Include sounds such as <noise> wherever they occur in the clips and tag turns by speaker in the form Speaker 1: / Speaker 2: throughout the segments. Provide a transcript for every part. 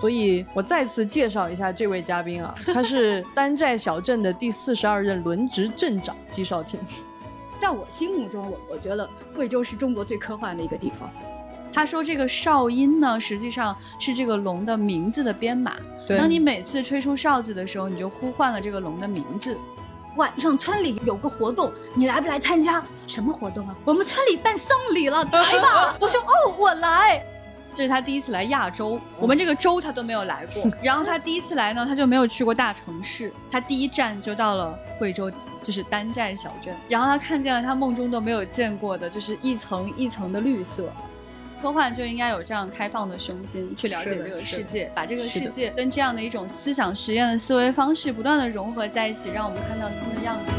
Speaker 1: 所以我再次介绍一下这位嘉宾啊，<laughs> 他是丹寨小镇的第四十二任轮值镇长季少廷。
Speaker 2: 在我心目中，我我觉得贵州是中国最科幻的一个地方。
Speaker 3: 他说这个哨音呢，实际上是这个龙的名字的编码。
Speaker 1: 对
Speaker 3: 当你每次吹出哨子的时候，你就呼唤了这个龙的名字。
Speaker 2: 晚上村里有个活动，你来不来参加？什么活动啊？我们村里办丧礼了，<laughs> 来吧！我说哦，我来。
Speaker 3: 这是他第一次来亚洲，我们这个州他都没有来过。<laughs> 然后他第一次来呢，他就没有去过大城市，他第一站就到了贵州，就是丹寨小镇。然后他看见了他梦中都没有见过的，就是一层一层的绿色。科幻就应该有这样开放的胸襟去了解这个世界，把这个世界跟这样的一种思想实验的思维方式不断的融合在一起，让我们看到新的样子。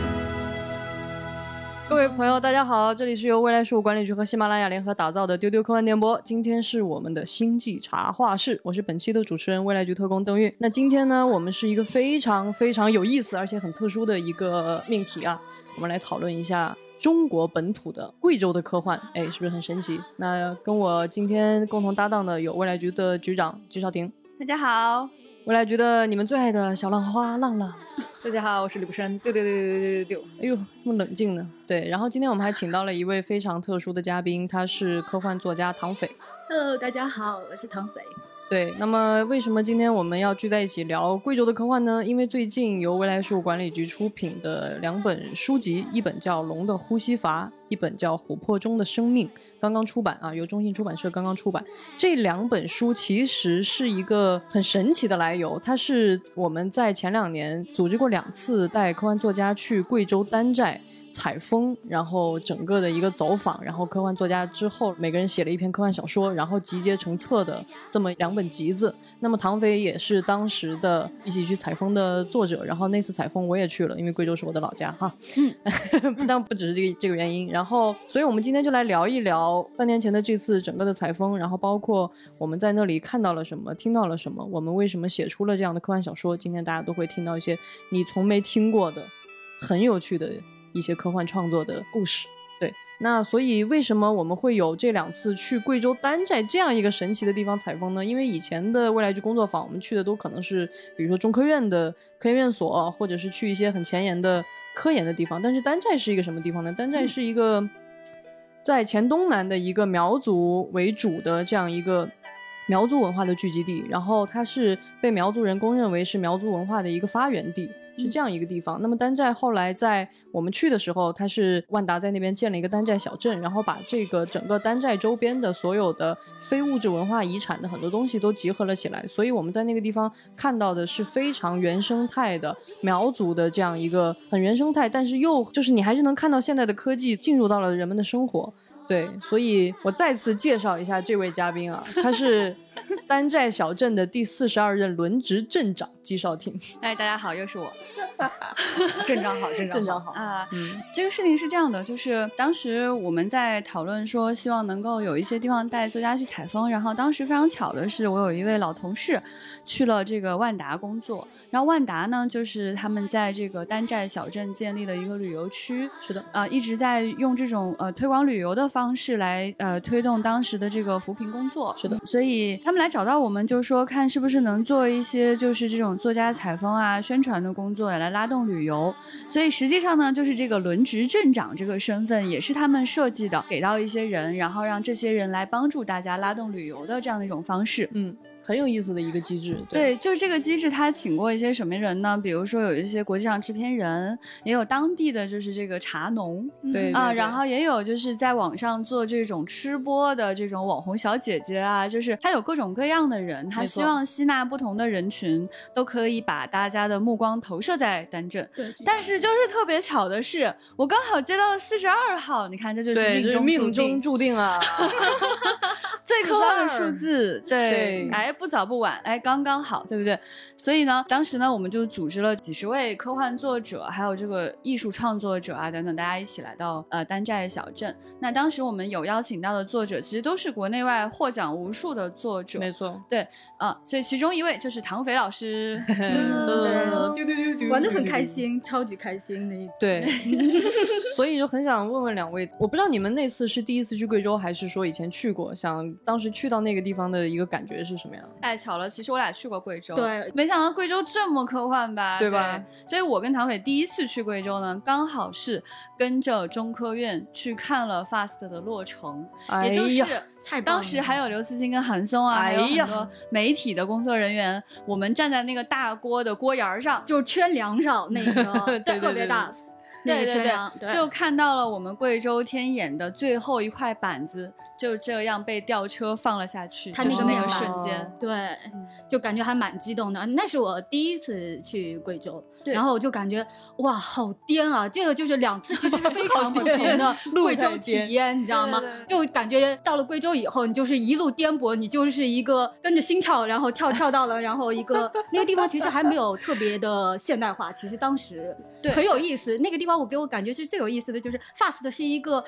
Speaker 1: 各位朋友，大家好，这里是由未来事务管理局和喜马拉雅联合打造的丢丢科幻电波。今天是我们的星际茶话室，我是本期的主持人未来局特工邓韵。那今天呢，我们是一个非常非常有意思而且很特殊的一个命题啊，我们来讨论一下中国本土的贵州的科幻，哎，是不是很神奇？那跟我今天共同搭档的有未来局的局长季少廷，
Speaker 3: 大家好，
Speaker 1: 未来觉得你们最爱的小浪花浪浪。<laughs>
Speaker 4: 大家好，我是李不生，丢丢丢丢丢丢丢。
Speaker 1: 哎呦，这么冷静呢？对，然后今天我们还请到了一位非常特殊的嘉宾，他是科幻作家唐斐。
Speaker 2: Hello，大家好，我是唐斐。
Speaker 1: 对，那么为什么今天我们要聚在一起聊贵州的科幻呢？因为最近由未来事务管理局出品的两本书籍，一本叫《龙的呼吸阀》，一本叫《琥珀中的生命》，刚刚出版啊，由中信出版社刚刚出版。这两本书其实是一个很神奇的来由，它是我们在前两年组织过两次带科幻作家去贵州丹寨。采风，然后整个的一个走访，然后科幻作家之后每个人写了一篇科幻小说，然后集结成册的这么两本集子。那么唐飞也是当时的一起去采风的作者，然后那次采风我也去了，因为贵州是我的老家哈。嗯，<laughs> 但不只是这个这个原因。然后，然后所以我们今天就来聊一聊三年前的这次整个的采风，然后包括我们在那里看到了什么，听到了什么，我们为什么写出了这样的科幻小说。今天大家都会听到一些你从没听过的很有趣的一些科幻创作的故事。对，那所以为什么我们会有这两次去贵州丹寨这样一个神奇的地方采风呢？因为以前的未来局工作坊，我们去的都可能是比如说中科院的科研院所，或者是去一些很前沿的科研的地方。但是丹寨是一个什么地方呢？丹寨是一个在黔东南的一个苗族为主的这样一个苗族文化的聚集地，然后它是被苗族人公认为是苗族文化的一个发源地。是这样一个地方。那么丹寨后来在我们去的时候，它是万达在那边建了一个丹寨小镇，然后把这个整个丹寨周边的所有的非物质文化遗产的很多东西都集合了起来。所以我们在那个地方看到的是非常原生态的苗族的这样一个很原生态，但是又就是你还是能看到现在的科技进入到了人们的生活。对，所以我再次介绍一下这位嘉宾啊，他是 <laughs> 丹寨小镇的第四十二任轮值镇长季少廷。
Speaker 3: 哎，大家好，又是我。
Speaker 4: 镇长好，镇长
Speaker 1: 好
Speaker 3: 啊，
Speaker 1: 嗯
Speaker 3: 这个事情是这样的，就是当时我们在讨论说，希望能够有一些地方带作家去采风，然后当时非常巧的是，我有一位老同事去了这个万达工作，然后万达呢，就是他们在这个丹寨小镇建立了一个旅游区，
Speaker 1: 是的，
Speaker 3: 呃，一直在用这种呃推广旅游的方式来呃推动当时的这个扶贫工作。
Speaker 1: 是的，
Speaker 3: 所以他们来找到我们，就说看是不是能做一些就是这种作家采风啊、宣传的工作，来拉动旅游。所以实际上呢，就是这个轮值镇长这个身份也是他们设计的，给到一些人，然后让这些人来帮助大家拉动旅游的这样的一种方式。
Speaker 1: 嗯，很有意思的一个机制。
Speaker 3: 对，就是这个机制，他请过一些什么人呢？比如说有一些国际上制片人，也有当地的就是这个茶农，啊，
Speaker 1: 对啊
Speaker 3: 然后也有就是在网上做这种吃播的这种网红小姐姐啊，就是他有各种各样的人，他希望吸纳不同的人群，都可以把大家的目光投射在丹镇。
Speaker 2: 对，
Speaker 3: 但是就是特别巧的是，我刚好接到了四十二号，你看这就是命中注定
Speaker 1: 命中注定啊！<laughs> <laughs>
Speaker 3: 最科幻的数字，对，
Speaker 1: 对
Speaker 3: 哎，不早不晚，哎，刚刚好，对不对？所以呢，当时呢，我们就组织了几十位科幻作者，还有这个艺术创作者啊等等，大家一起来到呃丹寨小镇。那当时我们有邀请到的作者，其实都是国内外获奖无数的作者，
Speaker 1: 没错，对
Speaker 3: 啊、所以其中一位就是唐斐老师。
Speaker 2: 玩的很开心，超级开心的一。
Speaker 1: 对，所以就很想问问两位，我不知道你们那次是第一次去贵州，还是说以前去过？想当时去到那个地方的一个感觉是什么样？
Speaker 3: 哎，巧了，其实我俩去过贵州，
Speaker 2: 对
Speaker 3: 没想到贵州这么科幻吧，
Speaker 1: 对吧？
Speaker 3: 所以我跟唐伟第一次去贵州呢，刚好是跟着中科院去看了 FAST 的落成，
Speaker 1: 哎
Speaker 3: 也就是当时还有刘慈欣跟韩松啊，还有很多媒体的工作人员，我们站在那个大锅的锅沿儿上，
Speaker 2: 就圈梁上那个 <laughs>
Speaker 1: 对对
Speaker 2: 特别大，那个
Speaker 3: 对对，对，就看到了我们贵州天眼的最后一块板子，就这样被吊车放了下去，
Speaker 2: 它
Speaker 3: 就是那个瞬间。
Speaker 2: 对，就感觉还蛮激动的。那是我第一次去贵州，
Speaker 3: 对
Speaker 2: 然后我就感觉哇，好颠啊！这个就是两次其实 <laughs> 非常不同的贵州体验，你知道吗
Speaker 3: 对对？
Speaker 2: 就感觉到了贵州以后，你就是一路颠簸，你就是一个跟着心跳，然后跳跳到了，然后一个 <laughs> 那个地方其实还没有特别的现代化，其实当时
Speaker 3: 对
Speaker 2: 很有意思。那个地方我给我感觉是最有意思的，就是 FAST 是一个。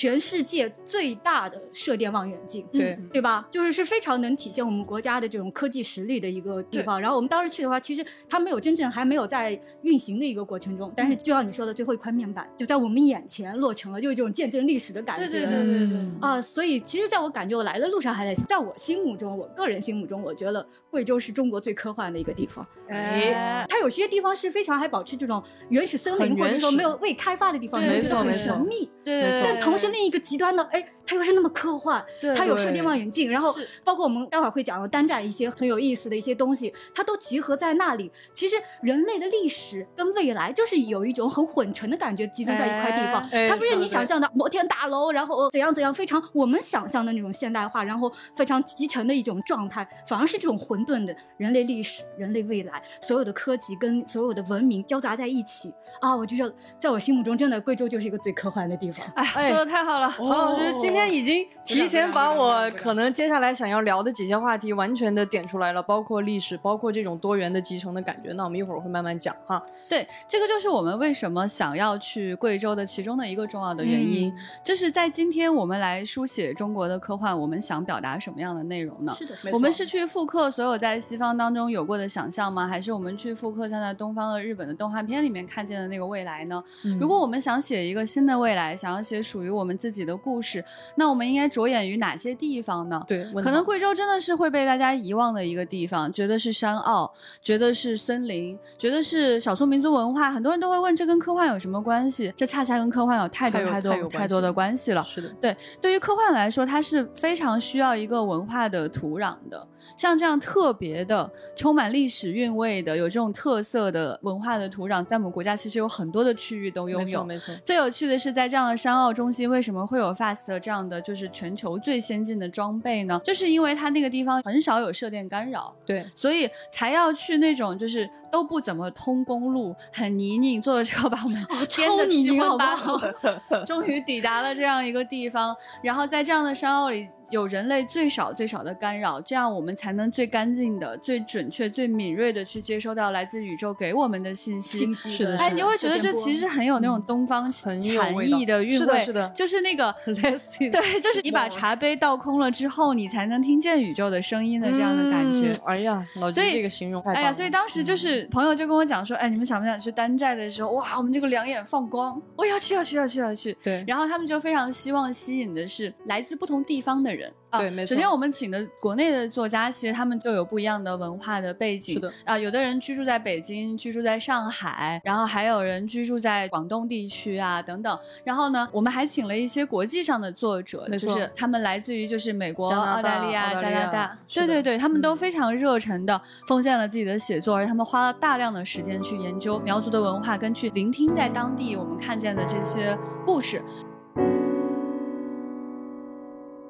Speaker 2: 全世界最大的射电望远镜，
Speaker 1: 对
Speaker 2: 嗯对吧？就是是非常能体现我们国家的这种科技实力的一个地方。然后我们当时去的话，其实它没有真正还没有在运行的一个过程中，但是就像你说的，最后一块面板就在我们眼前落成了，就是这种见证历史的感觉。
Speaker 3: 对对对对对。
Speaker 1: 嗯
Speaker 2: 啊、所以其实在我感觉我来的路上还在想，在我心目中，我个人心目中，我觉得贵州是中国最科幻的一个地方。
Speaker 3: 哎，
Speaker 2: 它有些地方是非常还保持这种原始森林，或者说没有未开发的地方，
Speaker 3: 对
Speaker 2: 你会觉得很
Speaker 1: 没错没错
Speaker 2: 神秘。
Speaker 3: 对
Speaker 2: 但同时另一个极端的，哎，它又是那么科幻，它有射电望远镜，然后包括我们待会儿会讲的单站一些很有意思的一些东西，它都集合在那里。其实人类的历史跟未来就是有一种很混成的感觉，集中在一块地方。
Speaker 1: 哎
Speaker 2: 它不是你想象的摩天大楼，然后怎样怎样非常我们想象的那种现代化，然后非常集成的一种状态，反而是这种混沌的人类历史、人类未来，所有的科技跟所有的文明交杂在一起啊！我就觉得，在我心目中，真的贵州就是一个最科幻的地方。
Speaker 3: 哎，说的太好了。<laughs>
Speaker 1: 唐老师今天已经提前把我可能接下来想要聊的几些话题完全的点出来了，包括历史，包括这种多元的集成的感觉。那我们一会儿会慢慢讲哈。
Speaker 3: 对，这个就是我们为什么想要去贵州的其中的一个重要的原因，就是在今天我们来书写中国的科幻，我们想表达什么样的内容呢？
Speaker 2: 是的，
Speaker 3: 我们是去复刻所有在西方当中有过的想象吗？还是我们去复刻像在东方的日本的动画片里面看见的那个未来呢？如果我们想写一个新的未来，想要写属于我们自己的故事，那我们应该着眼于哪些地方呢？
Speaker 1: 对，
Speaker 3: 可能贵州真的是会被大家遗忘的一个地方，觉得是山坳，觉得是森林，觉得是少数民族文化。很多人都会问，这跟科幻有什么关系？这恰恰跟科幻有太多
Speaker 1: 太
Speaker 3: 多
Speaker 1: 太有
Speaker 3: 太多的关系了。
Speaker 1: 是的，
Speaker 3: 对，对于科幻来说，它是非常需要一个文化的土壤的。像这样特别的、充满历史韵味的、有这种特色的文化的土壤，在我们国家其实有很多的区域都拥有。
Speaker 1: 没错没错。
Speaker 3: 最有趣的是，在这样的山坳中心，为什么会有 FAST 这样的就是全球最先进的装备呢？就是因为它那个地方很少有射电干扰，
Speaker 1: 对，
Speaker 3: 所以才要去那种就是都不怎么通公路、很泥泞，坐着车把我们 <laughs> 颠
Speaker 2: 超
Speaker 3: 得七荤八
Speaker 2: 好
Speaker 3: 素，<laughs> 终于抵达了这样一个地方。然后在这样的山坳里。有人类最少最少的干扰，这样我们才能最干净的、最准确、最敏锐的去接收到来自宇宙给我们的信息。
Speaker 2: 信息的
Speaker 1: 是的
Speaker 3: 哎，你会觉得这其实很有那种东方
Speaker 1: 很
Speaker 3: 禅意的韵味，
Speaker 1: 是的是的
Speaker 3: 就是那个对，就是你把茶杯倒空了之后，你才能听见宇宙的声音的这样的感觉。
Speaker 1: 嗯哎呀，老
Speaker 3: 所以
Speaker 1: 金这个形容太棒了，
Speaker 3: 哎呀，所以当时就是朋友就跟我讲说，哎，你们想不想去丹寨的时候，哇，我们这个两眼放光，我要去，要去，要去，要去。
Speaker 1: 对，
Speaker 3: 然后他们就非常希望吸引的是来自不同地方的人啊。
Speaker 1: 对没错
Speaker 3: 首先我们请的国内的作家，其实他们就有不一样的文化的背景。
Speaker 1: 是的
Speaker 3: 啊，有的人居住在北京，居住在上海，然后还有人居住在广东地区啊等等。然后呢，我们还请了一些国际上的作者，就是他们来自于就是美国、澳大利亚、加拿大，对对对，他们都
Speaker 1: 嗯
Speaker 3: 非常热忱的奉献了自己的写作，而他们花了大量的时间去研究苗族的文化，跟去聆听在当地我们看见的这些故事。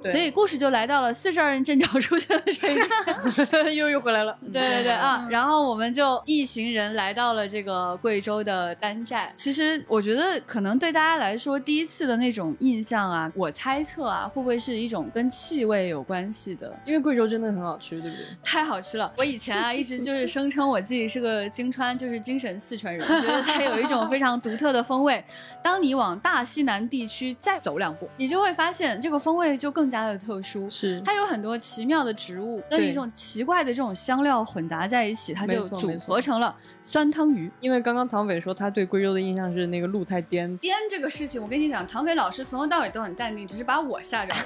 Speaker 1: 对
Speaker 3: 所以故事就来到了四十二人阵仗出现的这一天。<laughs>
Speaker 1: 又又回来了，
Speaker 3: 对对对啊！然后我们就一行人来到了这个贵州的丹寨。其实我觉得，可能对大家来说，第一次的那种印象啊，我猜测啊，会不会是一种跟气味有关系的？
Speaker 1: 因为贵州真的很好吃，对不对？
Speaker 3: 太好吃了！我以前啊，一直就是声称我自己是个京川，就是精神四川人，觉得它有一种非常独特的风味。当你往大西南地区再走两步，你就会发现这个风味就更加的特殊。
Speaker 1: 是
Speaker 3: 它有很多奇妙的植物跟一种奇怪的这种香料混杂在一起，它就组合成了酸汤鱼。
Speaker 1: 因为刚刚唐斐说他对贵州的印象是那个路太颠，
Speaker 3: 颠这个事情，我跟你讲，唐斐老师从头到尾都很淡定，只是把我吓着了。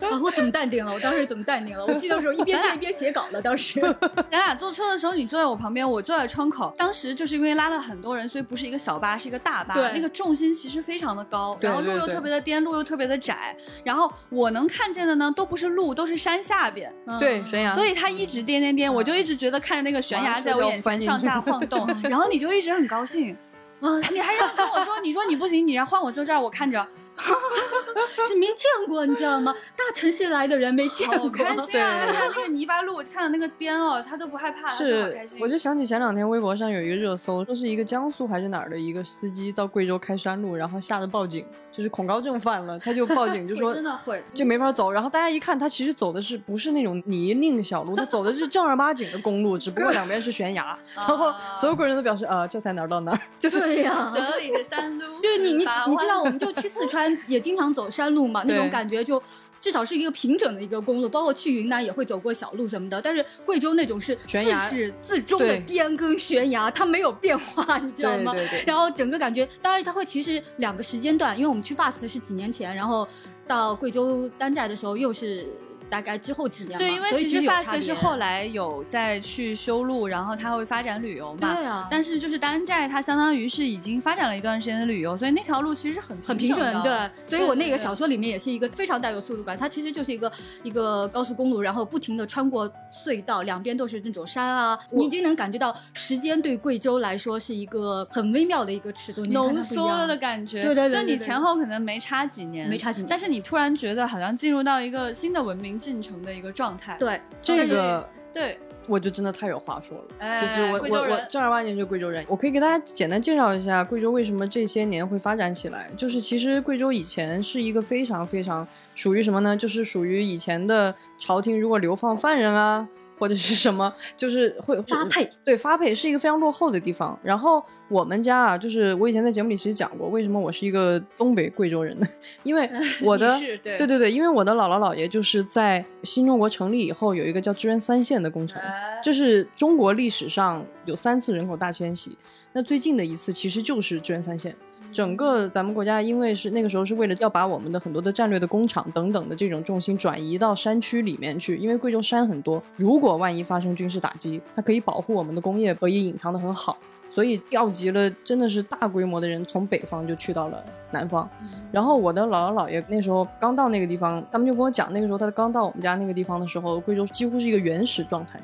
Speaker 3: <laughs>
Speaker 2: 啊，我怎么淡定了？我当时怎么淡定了？我记得时候一边看一边写稿了，当时。<laughs>
Speaker 3: 咱俩坐车的时候，你坐在我旁边，我坐在窗口。当时就是因为拉了很多人，所以不是一个小巴，是一个大巴。
Speaker 2: 对
Speaker 3: 那个重心其实非常的高，然后路又特别的颠，路又特别的窄。然后我能看见的呢，都不是路，都是山下边。
Speaker 1: 对悬崖，
Speaker 3: 所以他一直颠颠颠，我就一直觉得看着那个悬崖在我眼前上下晃动，<laughs> 然后你就一直很高兴。嗯！你还要跟我说，你说你不行，你让换我坐这儿，我看着，<laughs>
Speaker 2: 是没见过，你知道吗？大城市来的人没见
Speaker 3: 好
Speaker 2: 过。
Speaker 3: 开心啊！<laughs>
Speaker 1: 对
Speaker 3: 看那个泥巴路，看到那个颠哦，他都不害怕，他就好
Speaker 1: 是
Speaker 3: 开心。
Speaker 1: 我就想起前两天微博上有一个热搜，说是一个江苏还是哪儿的一个司机到贵州开山路，然后吓得报警，就是恐高症犯了，他就报警就说
Speaker 3: 真的会，
Speaker 1: 就没法走。然后大家一看，他其实走的是不是那种泥泞小路，他走的是正儿八经的公路，只不过两边是悬崖。<laughs> 然后所有贵州人都表示，呃，这才哪儿到哪儿，就是
Speaker 2: 对呀、<laughs>
Speaker 3: 这里的山路，
Speaker 2: 就是你你你知道，我们就去四川也经常走山路嘛，那种感觉就。至少是一个平整的一个公路，包括去云南也会走过小路什么的。但是贵州那种是
Speaker 1: 悬崖
Speaker 2: 自始至终的
Speaker 1: 对
Speaker 2: 颠跟悬崖，它没有变化，你知道吗？
Speaker 1: 对对对。
Speaker 2: 然后整个感觉，当然它会其实两个时间段，因为我们去 FAST 是几年前，然后到贵州丹寨的时候又是大概之后几年，
Speaker 3: 对，因为其实 FAST 是后来有再去修路，然后它会发展旅游嘛。
Speaker 2: 对啊，
Speaker 3: 但是就是丹寨，它相当于是已经发展了一段时间的旅游，所以那条路其实是很
Speaker 2: 很平
Speaker 3: 整。
Speaker 2: 对，所以我那个小说里面也是一个非常带有速度感，它其实就是一个一个高速公路，然后不停的穿过隧道，两边都是那种山啊，你已经能感觉到时间对贵州来说是一个很微妙的一个尺度，
Speaker 3: 浓缩了的感觉，
Speaker 2: 对对对
Speaker 3: 就你前后可能没差几年，
Speaker 2: 没差几年
Speaker 3: 但是你突然觉得好像进入到一个新的文明进程的一个状态。
Speaker 2: 对，
Speaker 1: 这个
Speaker 3: 对，
Speaker 1: 我就真的太有话说了。
Speaker 3: 哎
Speaker 1: 就就我我我正儿八经是贵州人，我可以给大家简单介绍一下贵州为什么这些年会发展起来。就是其实贵州以前是一个非常非常属于什么呢？就是属于以前的朝廷如果流放犯人啊，或者是什么，就是会会
Speaker 2: 发配
Speaker 1: 对发配是一个非常落后的地方。然后我们家啊，就是我以前在节目里其实讲过，为什么我是一个东北贵州人呢？<laughs> 因为 <laughs> 我的
Speaker 3: 对
Speaker 1: 对对对，因为我的姥姥姥爷就是在新中国成立以后有一个叫支援三线的工程。
Speaker 3: 哎
Speaker 1: 这是中国历史上有三次人口大迁徙，那最近的一次其实就是支援三线。整个咱们国家因为是那个时候是为了要把我们的很多的战略的工厂等等的这种重心转移到山区里面去，因为贵州山很多，如果万一发生军事打击，它可以保护我们的工业，可以隐藏的很好。所以调集了真的是大规模的人从北方就去到了南方，然后我的姥姥姥爷那时候刚到那个地方，他们就跟我讲，那个时候他刚到我们家那个地方的时候，贵州几乎是一个原始状态，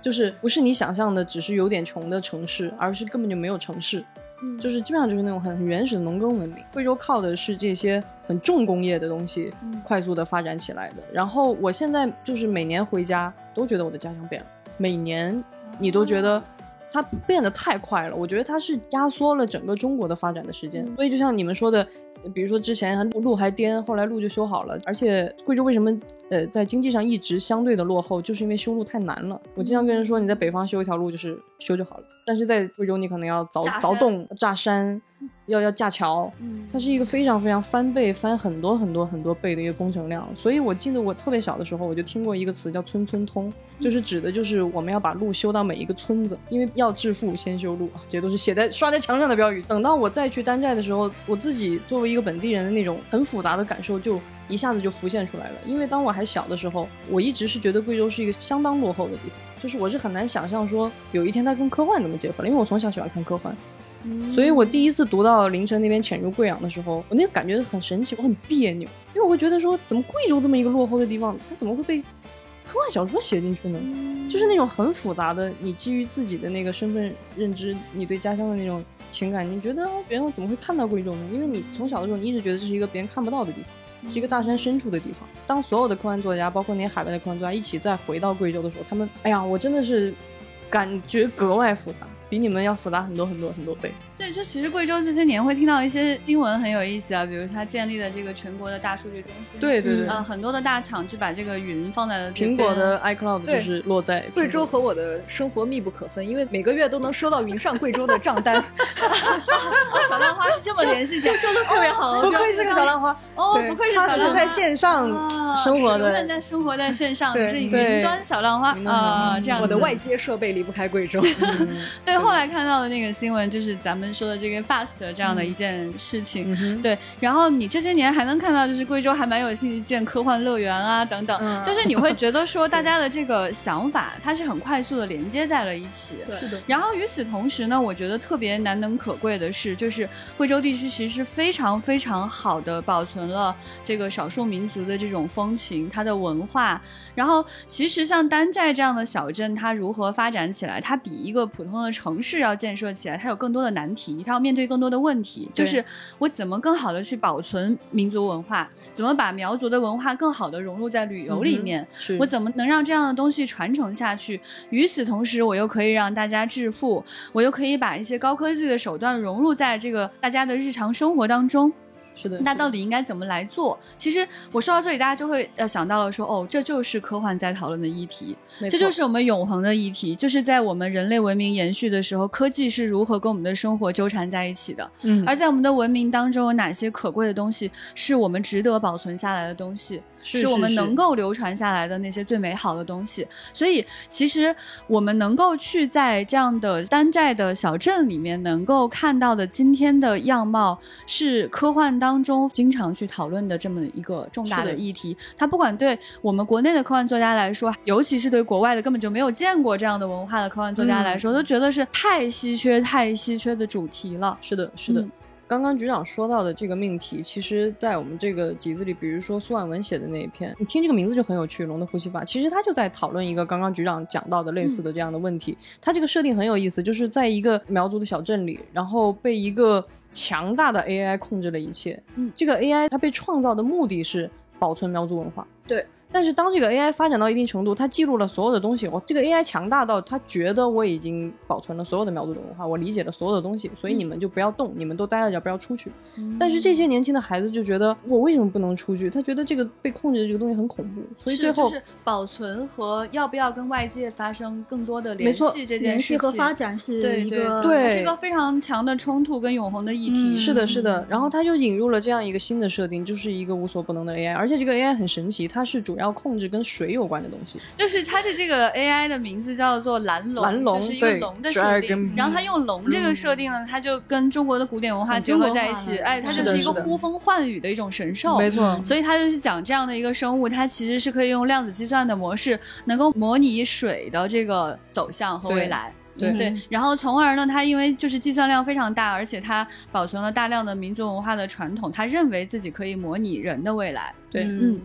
Speaker 1: 就是不是你想象的只是有点穷的城市，而是根本就没有城市，
Speaker 3: 嗯
Speaker 1: 就是基本上就是那种很很原始的农耕文明。贵州靠的是这些很重工业的东西
Speaker 3: 嗯
Speaker 1: 快速的发展起来的。然后我现在就是每年回家都觉得我的家乡变了，每年你都觉得。它变得太快了，我觉得它是压缩了整个中国的发展的时间。所以就像你们说的，比如说之前路路还颠，后来路就修好了。而且贵州为什么呃在经济上一直相对的落后，就是因为修路太难了。我经常跟人说，你在北方修一条路就是修就好了，但是在贵州你可能要凿凿洞、炸山，要要架桥，
Speaker 3: 嗯
Speaker 1: 它是一个非常非常翻倍、翻很多很多很多倍的一个工程量。所以我记得我特别小的时候，我就听过一个词叫“村村通”，就是指的就是我们要把路修到每一个村子，因为要致富先修路啊，这些都是写在刷在墙上的标语。等到我再去丹寨的时候，我自己作为一个本地人的那种很复杂的感受就。一下子就浮现出来了，因为当我还小的时候，我一直是觉得贵州是一个相当落后的地方，就是我是很难想象说有一天它跟科幻怎么结合了，因为我从小喜欢看科幻，所以我第一次读到凌晨那边潜入贵阳的时候，我那个感觉很神奇，我很别扭，因为我会觉得说，怎么贵州这么一个落后的地方，它怎么会被科幻小说写进去呢？就是那种很复杂的，你基于自己的那个身份认知，你对家乡的那种情感，你觉得哦别人怎么会看到贵州呢？因为你从小的时候，你一直觉得这是一个别人看不到的地方，是一个大山深处的地方。当所有的科幻作家，包括那些海外的科幻作家一起再回到贵州的时候，他们，哎呀，我真的是感觉格外复杂。比你们要复杂很多很多很多倍。
Speaker 3: 对，就其实贵州这些年会听到一些新闻很有意思啊，比如它建立了这个全国的大数据中心，
Speaker 1: 对对对，
Speaker 3: 呃，很多的大厂就把这个云放在了
Speaker 1: 苹果的 iCloud 就是落在
Speaker 4: 贵州和我的生活密不可分，因为每个月都能收到云上贵州的账单。
Speaker 3: 哦，小浪花是这么联系起来，
Speaker 2: 说的特别好，
Speaker 1: 不愧是个小浪花，
Speaker 3: 哦，不愧是
Speaker 1: 他是在
Speaker 3: 小浪花。
Speaker 1: 线上
Speaker 3: 啊
Speaker 1: 生活的
Speaker 3: 是永远在生活在线上，是云端小浪花。
Speaker 1: 云端小浪花
Speaker 3: 啊，这样子。
Speaker 4: 我的外接设备离不开贵州。<laughs> <laughs>
Speaker 3: 对，后来看到的那个新闻就是咱们说的这个 fast 这样的一件事情。
Speaker 1: 嗯，
Speaker 3: 对，然后你这些年还能看到，就是贵州还蛮有兴趣建科幻乐园啊等等，
Speaker 4: 嗯
Speaker 3: 就是你会觉得说大家的这个想法，它是很快速的连接在了一起。
Speaker 2: 对
Speaker 1: 是的，
Speaker 3: 然后与此同时呢，我觉得特别难能可贵的是，就是贵州地区其实非常非常好的保存了这个少数民族的这种风情，它的文化。然后其实像丹寨这样的小镇，它如何发展起来，它比一个普通的城市要建设起来，它有更多的难题，它要面对更多的问题，就是我怎么更好的去保存民族文化，怎么把苗族的文化更好的融入在旅游里面。
Speaker 1: 是
Speaker 3: 我怎么能让这样的东西传承下去？与此同时，我又可以让大家致富，我又可以把一些高科技的手段融入在这个大家的日常生活当中。
Speaker 1: 是的，
Speaker 3: 那到底应该怎么来做？其实我说到这里，大家就会呃想到了说，哦，这就是科幻在讨论的议题，这就是我们永恒的议题，就是在我们人类文明延续的时候，科技是如何跟我们的生活纠缠在一起的。
Speaker 1: 嗯，
Speaker 3: 而在我们的文明当中，有哪些可贵的东西是我们值得保存下来的东西？
Speaker 1: 是
Speaker 3: 我们能够流传下来的那些最美好的东西。所以，其实我们能够去在这样的丹寨的小镇里面，能够看到的今天的样貌，是科幻当中经常去讨论的这么一个重大
Speaker 1: 的
Speaker 3: 的议题。它不管对我们国内的科幻作家来说，尤其是对国外的根本就没有见过这样的文化的科幻作家来说，都觉得是太稀缺、太稀缺的主题了。
Speaker 1: 是的，是的。
Speaker 3: 嗯
Speaker 1: 刚刚局长说到的这个命题，其实，在我们这个集子里，比如说苏婉文写的那一篇，你听这个名字就很有趣，《龙的呼吸法》，其实他就在讨论一个刚刚局长讲到的类似的这样的问题。他这个设定很有意思，就是在一个苗族的小镇里，然后被一个强大的 AI 控制了一切。
Speaker 3: 嗯
Speaker 1: 这个 AI 它被创造的目的是保存苗族文化。
Speaker 3: 对。
Speaker 1: 但是当这个 AI 发展到一定程度，它记录了所有的东西，我这个 AI 强大到它觉得我已经保存了所有的苗族的文化，我理解了所有的东西，所以你们就不要动，你们都待着点，不要出去。但是这些年轻的孩子就觉得，我为什么不能出去？他觉得这个被控制的这个东西很恐怖，所以最后、
Speaker 3: 就是保存和要不要跟外界发生更多的联系这件事情
Speaker 2: 联系和发展是
Speaker 3: 对对
Speaker 2: 一个
Speaker 1: 对
Speaker 3: 是一个非常强的冲突跟永恒的议题。
Speaker 2: 嗯
Speaker 1: 是的，是的，然后他就引入了这样一个新的设定，就是一个无所不能的 AI，而且这个 AI 很神奇，它是主要控制跟水有关的东西。
Speaker 3: 就是它的这个 AI 的名字叫做蓝龙，
Speaker 1: 蓝龙
Speaker 3: 就是一个龙的设定。然后它用龙这个设定呢，它就跟中国的古典文化结合在一起，哎，它就是一个呼风唤雨的一种神兽。
Speaker 1: 没错，
Speaker 3: 所以它就是讲这样的一个生物，它其实是可以用量子计算的模式，能够模拟水的这个走向和未来。
Speaker 1: 对
Speaker 3: 对，然后从而呢，它因为就是计算量非常大，而且它保存了大量的民族文化的传统，它认为自己可以模拟人的未来。
Speaker 1: 对，
Speaker 3: 嗯，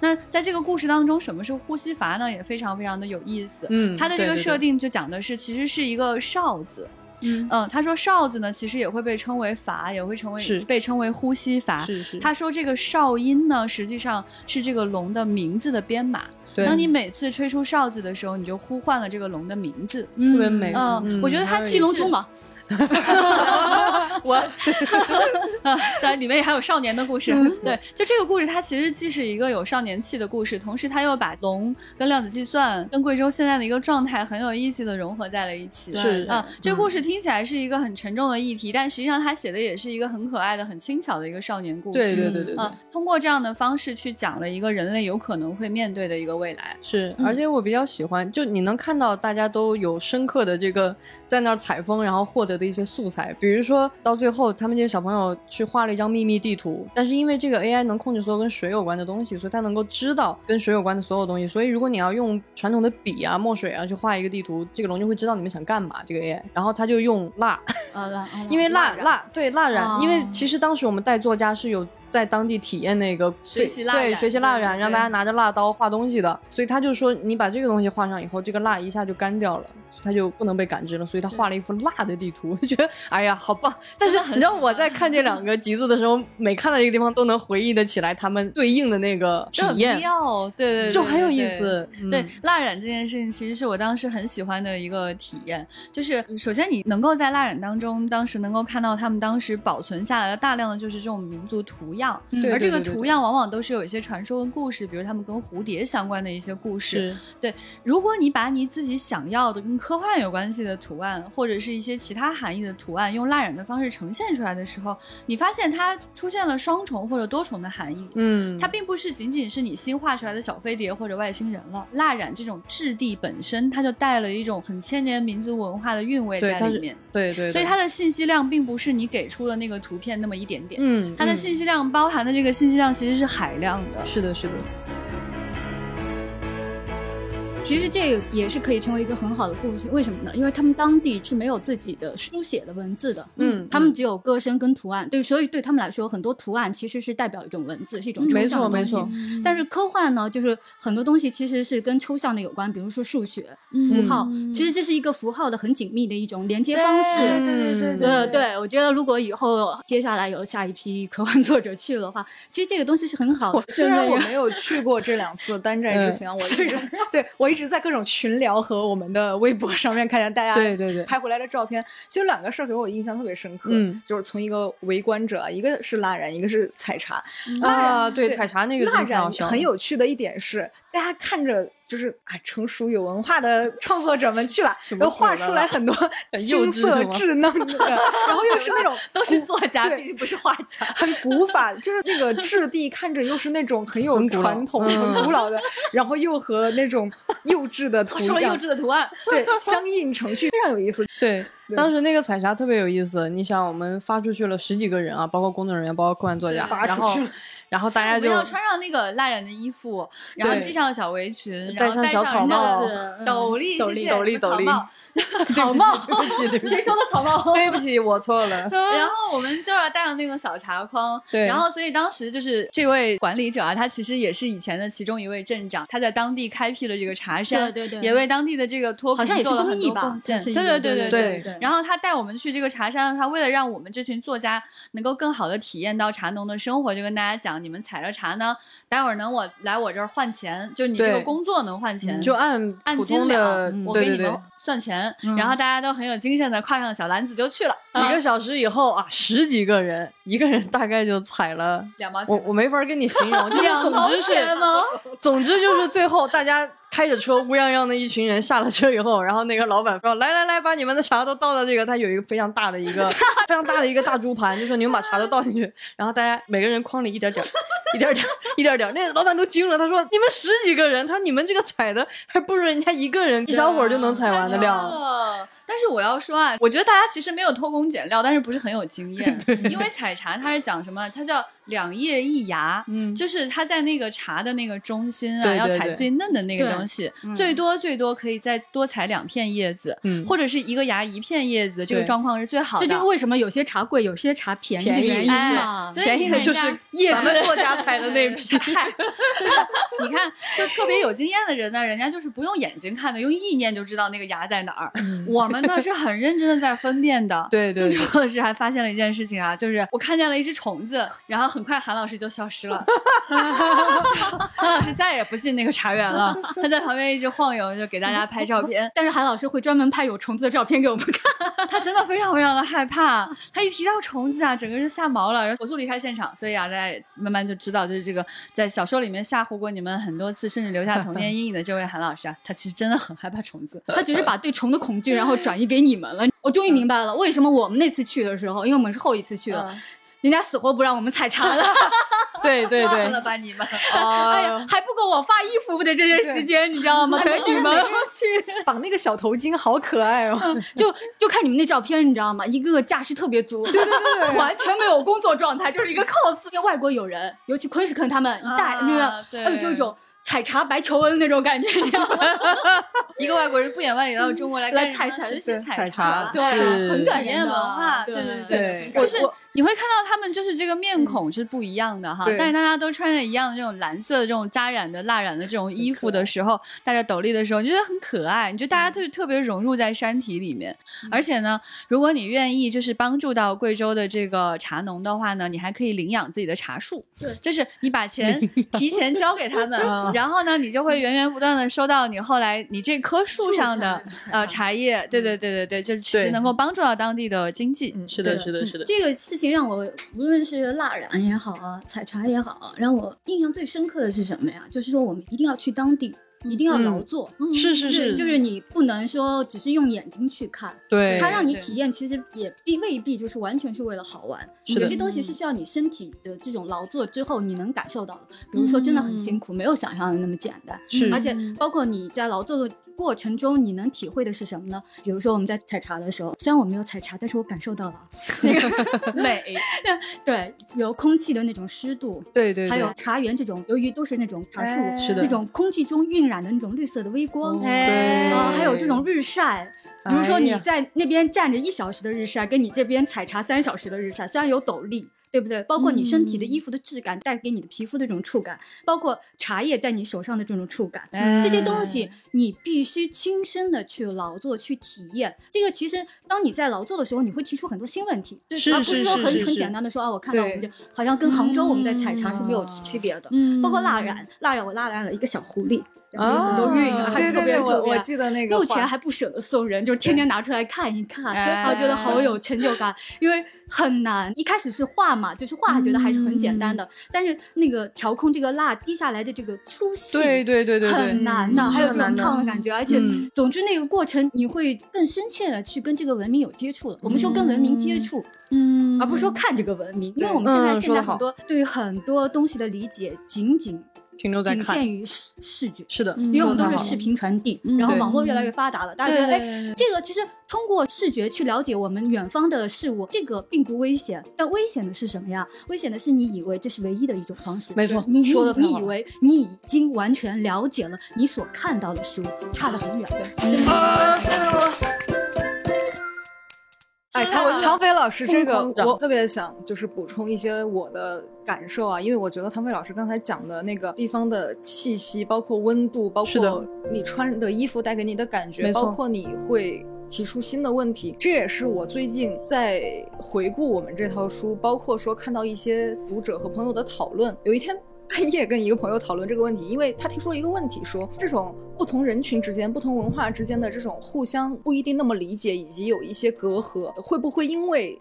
Speaker 3: 那在这个故事当中，什么是呼吸阀呢？也非常非常的有意思。
Speaker 1: 嗯，
Speaker 3: 它的这个设定就讲的是，其实是一个哨子。
Speaker 2: 嗯
Speaker 3: 嗯，他说哨子呢，其实也会被称为阀，也会成为被称为呼吸阀。
Speaker 1: 是是，
Speaker 3: 他说这个哨音呢，实际上是这个龙的名字的编码。
Speaker 1: 对
Speaker 3: 当你每次吹出哨子的时候，你就呼唤了这个龙的名字。
Speaker 1: 特别美，
Speaker 3: 嗯，我觉得它
Speaker 1: 还有
Speaker 3: 七龙珠嘛。<laughs> 我啊，<laughs> 当然里面也还有少年的故事。对，就这个故事，它其实既是一个有少年气的故事，同时它又把龙跟量子计算、跟贵州现在的一个状态很有意思的融合在了一起。
Speaker 1: 是
Speaker 3: 啊，这个故事听起来是一个很沉重的议题，但实际上他写的也是一个很可爱的、很轻巧的一个少年故事。
Speaker 1: 对对对对对
Speaker 3: 啊，通过这样的方式去讲了一个人类有可能会面对的一个未来。
Speaker 1: 是，
Speaker 3: 嗯
Speaker 1: 而且我比较喜欢，就你能看到大家都有深刻的这个在那儿采风，然后获得的一些素材，比如说到最后，他们这些小朋友去画了一张秘密地图，但是因为这个 AI 能控制所有跟水有关的东西，所以它能够知道跟水有关的所有东西，所以如果你要用传统的笔啊、墨水啊去画一个地图，这个龙就会知道你们想干嘛，这个 AI，然后他就用蜡，
Speaker 3: 啊，
Speaker 1: 因为蜡
Speaker 4: 蜡
Speaker 1: 对蜡染，
Speaker 3: 哦。
Speaker 1: 因为其实当时我们带作家是有在当地体验那个
Speaker 3: 学习蜡染
Speaker 1: 对学习蜡染，让大家拿着蜡刀画东西的，所以他就说你把这个东西画上以后，这个蜡一下就干掉了。它就不能被感知了，所以他画了一幅蜡的地图，就 <laughs> 觉得哎呀好棒。但是你知道我在看这两个集子的时候，每看到一个地方都能回忆得起来他们对应的那个 <laughs> 体验，
Speaker 3: 妙，对对对，
Speaker 1: 就很有意思。
Speaker 3: 对
Speaker 1: 嗯
Speaker 3: 蜡染这件事情，其实是我当时很喜欢的一个体验。就是首先你能够在蜡染当中，当时能够看到他们当时保存下来的大量的就是这种民族图样，
Speaker 2: 嗯
Speaker 1: 对
Speaker 3: 而这个图样往往都是有一些传说跟故事，比如他们跟蝴蝶相关的一些故事。
Speaker 1: 对
Speaker 3: 如果你把你自己想要的跟科幻有关系的图案，或者是一些其他含义的图案，用蜡染的方式呈现出来的时候，你发现它出现了双重或者多重的含义。
Speaker 1: 嗯，
Speaker 3: 它并不是仅仅是你新画出来的小飞碟或者外星人了，蜡染这种质地本身，它就带了一种很千年民族文化的韵味在里面，
Speaker 1: 对对，对
Speaker 3: 所以它的信息量并不是你给出的那个图片那么一点点，
Speaker 1: 嗯，
Speaker 3: 它的
Speaker 1: 嗯
Speaker 3: 信息量包含的这个信息量其实是海量的。
Speaker 1: 是的，是的，
Speaker 2: 其实这个也是可以成为一个很好的故事，为什么呢？因为他们当地是没有自己的书写的文字的，
Speaker 1: 嗯
Speaker 2: 他们只有歌声跟图案，对，所以对他们来说，很多图案其实是代表一种文字，是一种抽
Speaker 1: 没
Speaker 2: 象的东西。
Speaker 1: 错没错，
Speaker 2: 但是科幻呢，就是很多东西其实是跟抽象的有关，比如说数学、符号，
Speaker 3: 嗯
Speaker 2: 其实这是一个符号的很紧密的一种连接方式。
Speaker 3: 对对对对
Speaker 2: 呃，对，我觉得如果以后接下来有下一批科幻作者去的话，其实这个东西是很好的。
Speaker 4: 虽然我没有去过这两次丹寨之行啊，<laughs> 我一直对我一直在各种群聊和我们的微博上面看见大家
Speaker 1: 对对对
Speaker 4: 拍回来的照片。其实两个事儿给我印象特别深刻，
Speaker 1: 嗯
Speaker 4: 就是从一个围观者，一个是蜡染，一个是采茶。
Speaker 1: 啊，对，
Speaker 4: 对
Speaker 1: 采茶那个
Speaker 4: 蜡染很有趣的一点是，大家看着就是啊成熟有文化的创作者们去了，然后画出来很多青涩
Speaker 1: 稚
Speaker 4: 嫩的，<laughs> 然后又是那种
Speaker 3: 都是作家，毕竟不是画家。
Speaker 4: 很古法，就是那个质地看着又是那种很有传统、
Speaker 1: 嗯
Speaker 4: 很古老的，然后又和那种幼稚的 <laughs> 图
Speaker 3: 了幼稚的图案，
Speaker 4: 对相映成趣，非常有意思。
Speaker 1: 对，当时那个采茶特别有意思。你想，我们发出去了十几个人啊，包括工作人员，包括科幻作家，
Speaker 4: 发
Speaker 1: 然后
Speaker 4: 出去了
Speaker 1: 然后大家就
Speaker 3: 要穿上那个蜡染的衣服，然后系上小围裙，然后戴
Speaker 1: 小草帽
Speaker 3: 斗笠，
Speaker 1: 斗笠
Speaker 3: 谢谢
Speaker 1: 斗笠斗笠 <laughs>
Speaker 3: 草帽，
Speaker 1: 对不起，对不起，
Speaker 2: 谁说的草帽？<laughs>
Speaker 1: 对不起，我错了。
Speaker 3: 然后我们就要带上那个小茶筐，
Speaker 1: 对
Speaker 3: 然后所以当时就是这位管理者啊，他其实也是以前的其中一位镇长，他在当地开辟了这个茶山，
Speaker 2: 对对对
Speaker 3: 也为当地的这个脱贫
Speaker 2: 好像也是
Speaker 3: 做了很
Speaker 2: 公益吧
Speaker 3: 多贡献。对对
Speaker 2: 对
Speaker 3: 对
Speaker 1: 对
Speaker 2: 对
Speaker 3: 然后他带我们去这个茶山，他为了让我们这群作家能够更好的体验到茶农的生活，就跟大家讲，你们采了茶呢，待会儿能我来我这儿换钱，就你这个工作能换钱，
Speaker 1: 就按
Speaker 3: 按斤
Speaker 1: 通的
Speaker 3: 两，，我给你们，算钱，
Speaker 2: 嗯
Speaker 3: 然后大家都很有精神的挎上小篮子就去了，
Speaker 1: 几个小时以后啊，十几个人，一个人大概就采了。
Speaker 3: 两毛钱
Speaker 1: 我我没法跟你形容，<laughs> 就是总之是，总之就是最后大家开着车乌泱泱的一群人下了车以后，然后那个老板说来来来，把你们的茶都倒到这个，他有一个非常大的一个 <laughs> 非常大的一个大猪盘，就说你们把茶都倒进去，然后大家每个人筐里 <laughs> 一点点，一点点，一点点，那个老板都惊了，他说你们十几个人，他说你们这个采的还不如人家一个人一小会儿就能采完的量。
Speaker 3: 了。但是我要说啊，我觉得大家其实没有偷工减料，但是不是很有经验。<laughs> 因为采茶它是讲什么？它叫两叶一芽，
Speaker 2: 嗯
Speaker 3: 就是它在那个茶的那个中心啊，要采最嫩的那个东西，
Speaker 2: 嗯
Speaker 3: 最多最多可以再多采两片叶子，
Speaker 1: 嗯
Speaker 3: 或者是一个芽一片叶子，这个状况是最好的。
Speaker 2: 这就是为什么有些茶贵，有些茶便宜的
Speaker 1: 便宜
Speaker 2: 原因
Speaker 3: 哎
Speaker 2: 嘛。
Speaker 3: 所以
Speaker 1: 便宜的就是
Speaker 2: 叶子
Speaker 1: 咱们作家采的那 <laughs> 批。
Speaker 3: 嗨，就是你看，就特别有经验的人呢，人家就是不用眼睛看的，用意念就知道那个芽在哪儿。我们呢是很认真的在分辨的。
Speaker 1: 对 <laughs> 对对
Speaker 3: 更重要的是还发现了一件事情啊，就是我看见了一只虫子，然后很快韩老师就消失了。<laughs> 韩老师再也不进那个茶园了，他在旁边一直晃悠，就给大家拍照片。
Speaker 2: 但是韩老师会专门拍有虫子的照片给我们看。
Speaker 3: 他真的非常非常的害怕，他一提到虫子啊，整个人就吓毛了，然后火速离开现场。所以啊，大家也慢慢就知道，就是这个在小说里面吓唬过你们很多次，甚至留下童年 <laughs> 阴影的这位韩老师啊，他其实真的很害怕虫子。
Speaker 2: 他只是把对虫的恐惧，然后转移给你们了。我终于明白了，为什么我们那次去的时候，因为我们是后一次去的，
Speaker 4: 嗯
Speaker 2: 人家死活不让我们采茶了。<laughs>
Speaker 1: 对对对
Speaker 3: 算了，吧你们，
Speaker 2: 哎呀，还不够我发衣服的这些时间，你知道吗？等你们去，<laughs>
Speaker 4: 绑那个小头巾好可爱哦！
Speaker 2: 就就看你们那照片，你知道吗？一个个架势特别足，对对对对，<laughs> 完全没有工作状态，就是一个 cos。那外国友人，尤其昆士肯他们一带
Speaker 3: 啊
Speaker 2: 那个，
Speaker 3: 对
Speaker 2: 还有就一种采茶白求恩那种感觉，你知道吗？
Speaker 3: 一个外国人不远万里来到中国来
Speaker 2: 来采茶
Speaker 1: 对采
Speaker 3: 茶
Speaker 1: 茶，
Speaker 2: 对很感
Speaker 3: 体验
Speaker 2: 人的
Speaker 3: 文化，
Speaker 2: 对
Speaker 3: 对对
Speaker 1: 对
Speaker 3: 就是
Speaker 4: 我我
Speaker 3: 你会看到他们就是这个面孔是不一样的哈，
Speaker 4: 对
Speaker 3: 但是大家都穿着一样的这种蓝色的这种扎染的蜡染的这种衣服的时候，戴着斗笠的时候，你觉得很可爱，你觉得大家就是特别融入在山体里面。而且呢，如果你愿意就是帮助到贵州的这个茶农的话呢，你还可以领养自己的茶树，
Speaker 2: 对
Speaker 3: 就是你把钱提前交给他们 <laughs>
Speaker 4: 啊，
Speaker 3: 然后呢，你就会源源不断的收到你后来你这棵树上的呃茶叶，对对对对对，就是其实能够帮助到当地的经济。
Speaker 4: 嗯
Speaker 1: 是的，是的，是的。
Speaker 2: 这个事情让我无论是蜡染也好啊，采茶也好啊，让我印象最深刻的是什么呀？就是说我们一定要去当地，一定要劳作。
Speaker 3: 嗯
Speaker 1: 是是
Speaker 2: 就是就是你不能说只是用眼睛去看，
Speaker 1: 对，
Speaker 2: 它让你体验，其实也必未必就是完全是为了好玩。有些东西是需要你身体的这种劳作之后你能感受到的，比如说真的很辛苦，没有想象的那么简单。
Speaker 1: 是
Speaker 2: 而且包括你在劳作的过程中，你能体会的是什么呢？比如说我们在采茶的时候，虽然我没有采茶，但是我感受到了 <laughs> 那个
Speaker 3: 美，<laughs>
Speaker 2: 对有空气的那种湿度，
Speaker 1: 对对，对
Speaker 2: 还有茶园这种，由于都是那种茶树，
Speaker 4: 哎
Speaker 1: 是的
Speaker 2: 那种空气中晕染的那种绿色的微光，
Speaker 4: 哦
Speaker 3: 哎
Speaker 2: 啊，还有这种日晒。比如说你在那边站着一小时的日晒，跟你这边采茶三小时的日晒，虽然有斗笠，对不对？包括你身体的衣服的质感带给你的皮肤的这种触感，包括茶叶在你手上的这种触感，
Speaker 3: 哎
Speaker 2: 这些东西你必须亲身的去劳作去体验。这个其实当你在劳作的时候，你会提出很多新问题，
Speaker 1: 是
Speaker 2: 而不是说很很简单的说啊，我看到我们就好像跟杭州我们在采茶是没有区别的。
Speaker 3: 嗯
Speaker 2: 包括蜡染，蜡染我蜡染了一个小狐狸，很多
Speaker 1: 哦
Speaker 2: 韵啊，还特
Speaker 4: 对对对，
Speaker 2: 别
Speaker 4: 我我记得那个
Speaker 2: 目前还不舍得送人，就是天天拿出来看一看，
Speaker 3: 哎
Speaker 2: 然后觉得好有成就感，因为很难。一开始是画嘛，就是画，还觉得还是很简单的，但是那个调控这个蜡滴下来的这个粗细，
Speaker 1: 对对对对对
Speaker 2: 很，难的，
Speaker 4: 嗯
Speaker 2: 还有这种
Speaker 1: 是很难
Speaker 2: 烫的感觉，而且
Speaker 1: 嗯
Speaker 2: 总之那个过程你会更深切的去跟这个文明有接触了。我们说跟文明接触，
Speaker 3: 嗯
Speaker 2: 而不是说看这个文明，因为我们现在现在很多对于很多东西的理解仅仅
Speaker 1: 停留在，
Speaker 2: 仅限于视视觉。
Speaker 1: 是的，
Speaker 3: 嗯
Speaker 2: 因为我们都是视频传递，
Speaker 3: 嗯
Speaker 2: 然后网络越来越发达了，大家觉得哎，这个其实通过视觉去了解我们远方的事物，这个并不危险。但危险的是什么呀？危险的是你以为这是唯一的一种方式。
Speaker 1: 没错
Speaker 2: 你你
Speaker 1: 说
Speaker 2: 你以为你已经完全了解了你所看到的事物，差得很远。真的。
Speaker 3: 的
Speaker 4: 唐唐飞老师这个我特别想就是补充一些我的感受啊，因为我觉得唐飞老师刚才讲的那个地方的气息，包括温度，包括你穿的衣服带给你的感觉，包括你会。提出新的问题，这也是我最近在回顾我们这套书，包括说看到一些读者和朋友的讨论。有一天半夜跟一个朋友讨论这个问题，因为他提出一个问题，说这种不同人群之间、不同文化之间的这种互相不一定那么理解，以及有一些隔阂，会不会因为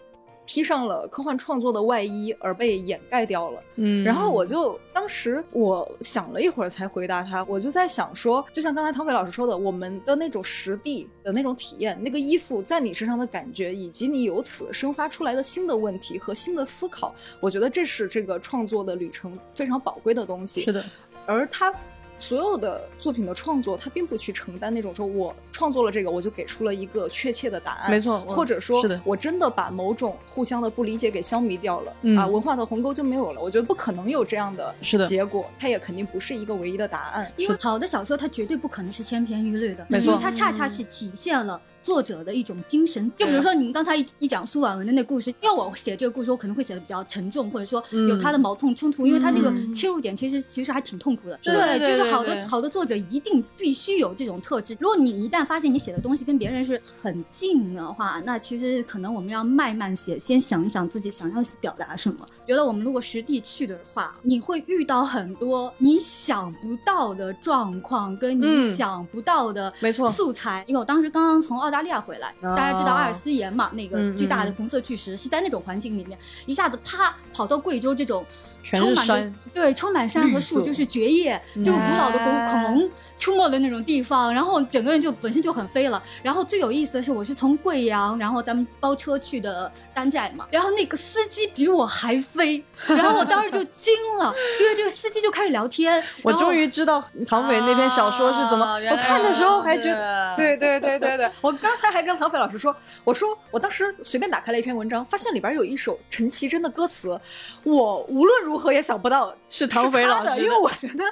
Speaker 4: 披上了科幻创作的外衣而被掩盖掉了？
Speaker 1: 嗯，
Speaker 4: 然后我就当时我想了一会儿才回答他，我就在想说，就像刚才唐伟老师说的，我们的那种实地的那种体验，那个衣服在你身上的感觉，以及你由此生发出来的新的问题和新的思考，我觉得这是这个创作的旅程非常宝贵的东西。
Speaker 1: 是的，
Speaker 4: 而他所有的作品的创作，他并不去承担那种说我创作了这个，我就给出了一个确切的答案，
Speaker 1: 没错
Speaker 4: 或者说
Speaker 1: 是的
Speaker 4: 我真的把某种互相的不理解给消弭掉了、
Speaker 1: 嗯
Speaker 4: 啊，文化的鸿沟就没有了。我觉得不可能有这样的
Speaker 1: 是的
Speaker 4: 结果，它也肯定不是一个唯一的答案。
Speaker 2: 因为好的小说它绝对不可能是千篇一律的，
Speaker 1: 没错
Speaker 2: 因为它恰恰是体现了。作者的一种精神，就比如说你们刚才一一讲苏婉文的那故事，要我写这个故事，我可能会写的比较沉重，或者说有他的矛盾冲突，因为他那个
Speaker 3: 嗯
Speaker 2: 切入点其实其实还挺痛苦的。
Speaker 3: 对
Speaker 2: 就是好
Speaker 3: 对
Speaker 2: 的好的作者一定必须有这种特质。如果你一旦发现你写的东西跟别人是很近的话，那其实可能我们要慢慢写，先想一想自己想要表达什么。觉得我们如果实地去的话，你会遇到很多你想不到的状况，跟你
Speaker 1: 嗯
Speaker 2: 想不到的
Speaker 1: 没错
Speaker 2: 素材。因为我当时刚刚从澳大利亚回来，
Speaker 1: 啊
Speaker 2: 大家知道阿尔斯岩嘛，那个
Speaker 1: 嗯
Speaker 2: 巨大的
Speaker 1: 嗯
Speaker 2: 红色巨石是在那种环境里面，一下子啪跑到贵州这种。
Speaker 1: 全是
Speaker 2: 充满着
Speaker 1: 山
Speaker 2: 对，充满山和树，就是蕨叶，就是古老的恐
Speaker 3: 哎
Speaker 2: 恐龙出没的那种地方，然后整个人就本身就很飞了。然后最有意思的是，我是从贵阳，然后咱们包车去的丹寨嘛，然后那个司机比我还飞，然后我当时就惊了，因为这个司机就开始聊天，
Speaker 1: 我终于知道唐伟那篇小说是怎么，
Speaker 3: 啊
Speaker 1: 我看的时候还觉得。
Speaker 3: 得
Speaker 4: 对对对对对，<laughs> 我刚才还跟唐飞老师说，我说我当时随便打开了一篇文章，发现里边有一首陈绮贞的歌词，我无论如何也想不到
Speaker 1: 是唐飞，老师的
Speaker 4: 因为我觉得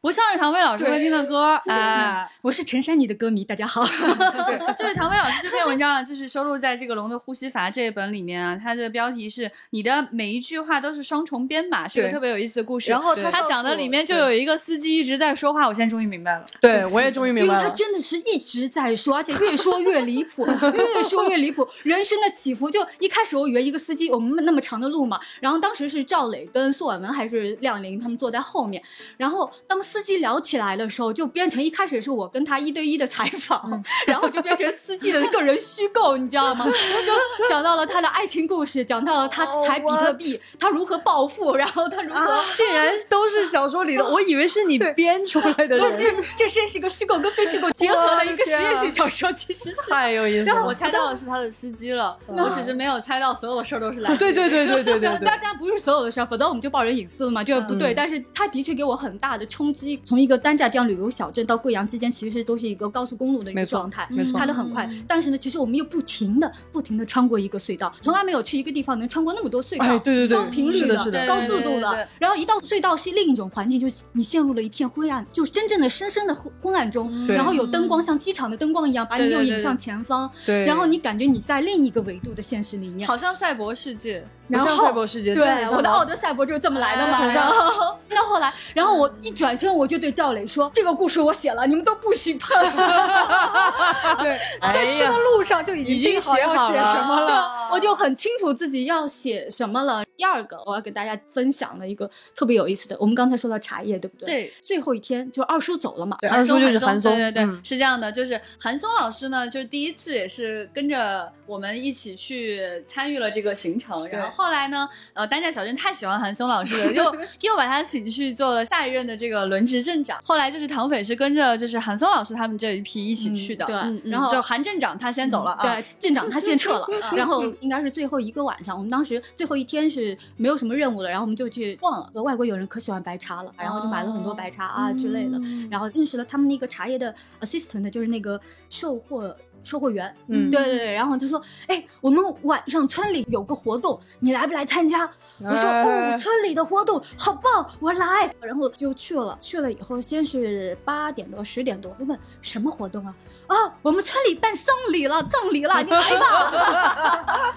Speaker 3: 不像是唐薇老师会听的歌，<laughs> 哎。
Speaker 2: 我是陈珊妮的歌迷，大家好。<laughs>
Speaker 3: 对，这位唐薇老师这篇文章啊，就是收录在这个《龙的呼吸法》这一本里面啊。它的标题是“你的每一句话都是双重编码”，是个特别有意思的故事。
Speaker 4: 然后
Speaker 1: 对
Speaker 3: 他讲的里面就有一个司机一直在说话，我现在终于明白了。
Speaker 1: 对我也终于明白了因为。
Speaker 2: 他真的是一直在说，而且越说越离谱，<laughs> 越说越离谱。人生的起伏，就一开始我以为一个司机，我们那么长的路嘛，然后当时是赵磊跟苏婉文还是亮玲他们坐在后面，然后当司机聊起来的时候，就变成一开始是我跟他一对一的采访，<laughs> 然后就变成司机的个人虚构，你知道吗？<laughs> 就讲到了他的爱情故事，讲到了他踩比特币，他如何暴富，然后他如何。<laughs>
Speaker 1: 竟然都是小说里的，我以为是你编出来的
Speaker 2: 不
Speaker 1: 人，
Speaker 2: 这这是是一个虚构跟非虚构结合的一个实验性小说，其实是。
Speaker 1: 太有意思了。
Speaker 3: 我猜到的是他的司机了，我只是没有猜到所有的事儿都是来自于
Speaker 1: 对对对对对对对
Speaker 2: 当，然不是所有的事儿，否则我们就爆人隐私了嘛，这不对。
Speaker 1: 嗯
Speaker 2: 但是他的确给我很大的冲击，从一个单价这样旅游小镇到贵阳之间，其实都是一个高速公路的一个状态，
Speaker 1: 没错
Speaker 2: 开的很快。但是呢，其实我们又不停的、不停的穿过一个隧道，从来没有去一个地方能穿过那么多隧道，
Speaker 1: 哎对对对
Speaker 2: 高频率
Speaker 1: 是的是的
Speaker 2: 高速度的。然后一到隧道是另一种环境，就是你陷入了一片灰暗，就是真正的深深的昏昏暗中，然后有灯光像机场的灯光一样把你又引向前方，
Speaker 1: 对，
Speaker 2: 然后你感觉你在另一个维度的现实里面。
Speaker 3: 好像赛博世界。
Speaker 1: 然后赛博世界，
Speaker 2: 对我的奥德赛博就是这么来的嘛。
Speaker 3: 哎
Speaker 2: 然后 <laughs> 到后来，然后我一转身，我就对赵磊说：“这个故事我写了，你们都不许碰。<laughs>
Speaker 1: 对，
Speaker 4: 在去的路上就已
Speaker 1: 已经写好了
Speaker 4: 写什么了。
Speaker 2: 我就很清楚自己要写什么了。第二个，我要给大家分享的一个特别有意思的，我们刚才说到茶叶，对不对？。
Speaker 3: 对，
Speaker 2: 最后一天就二叔走了嘛，
Speaker 1: 对二叔就是韩
Speaker 3: 韩
Speaker 1: 松
Speaker 3: 对对对，
Speaker 1: 嗯
Speaker 3: 是这样的，就是韩松老师呢，就是第一次也是跟着我们一起去参与了这个行程，然后后来呢，呃，单站小镇太喜欢韩松老师了，又 <laughs> 又把他请去做了下一任的这个轮值镇长。后来就是唐斐是跟着就是韩松老师他们这一批一起去的，
Speaker 2: 对然后
Speaker 3: 就韩镇长他先走了啊，
Speaker 2: 对，镇长他先撤了，<laughs> 然后应该是最后一个晚上，我们当时最后一天是没有什么任务了，然后我们就去逛了。外国友人可喜欢白茶了，然后就买了很多白茶啊之类的，然后认识了他们那个茶叶的 assistant，就是那个售货。售货员，
Speaker 1: 嗯
Speaker 2: 对对对，然后他说，哎，我们晚上村里有个活动，你来不来参加？我说，
Speaker 1: 哎
Speaker 2: 哦，村里的活动好棒，我来，然后就去了。去了以后，先是八点多、十点多，就问什么活动啊？啊，我们村里办丧礼了，葬礼了，你来吧。<laughs>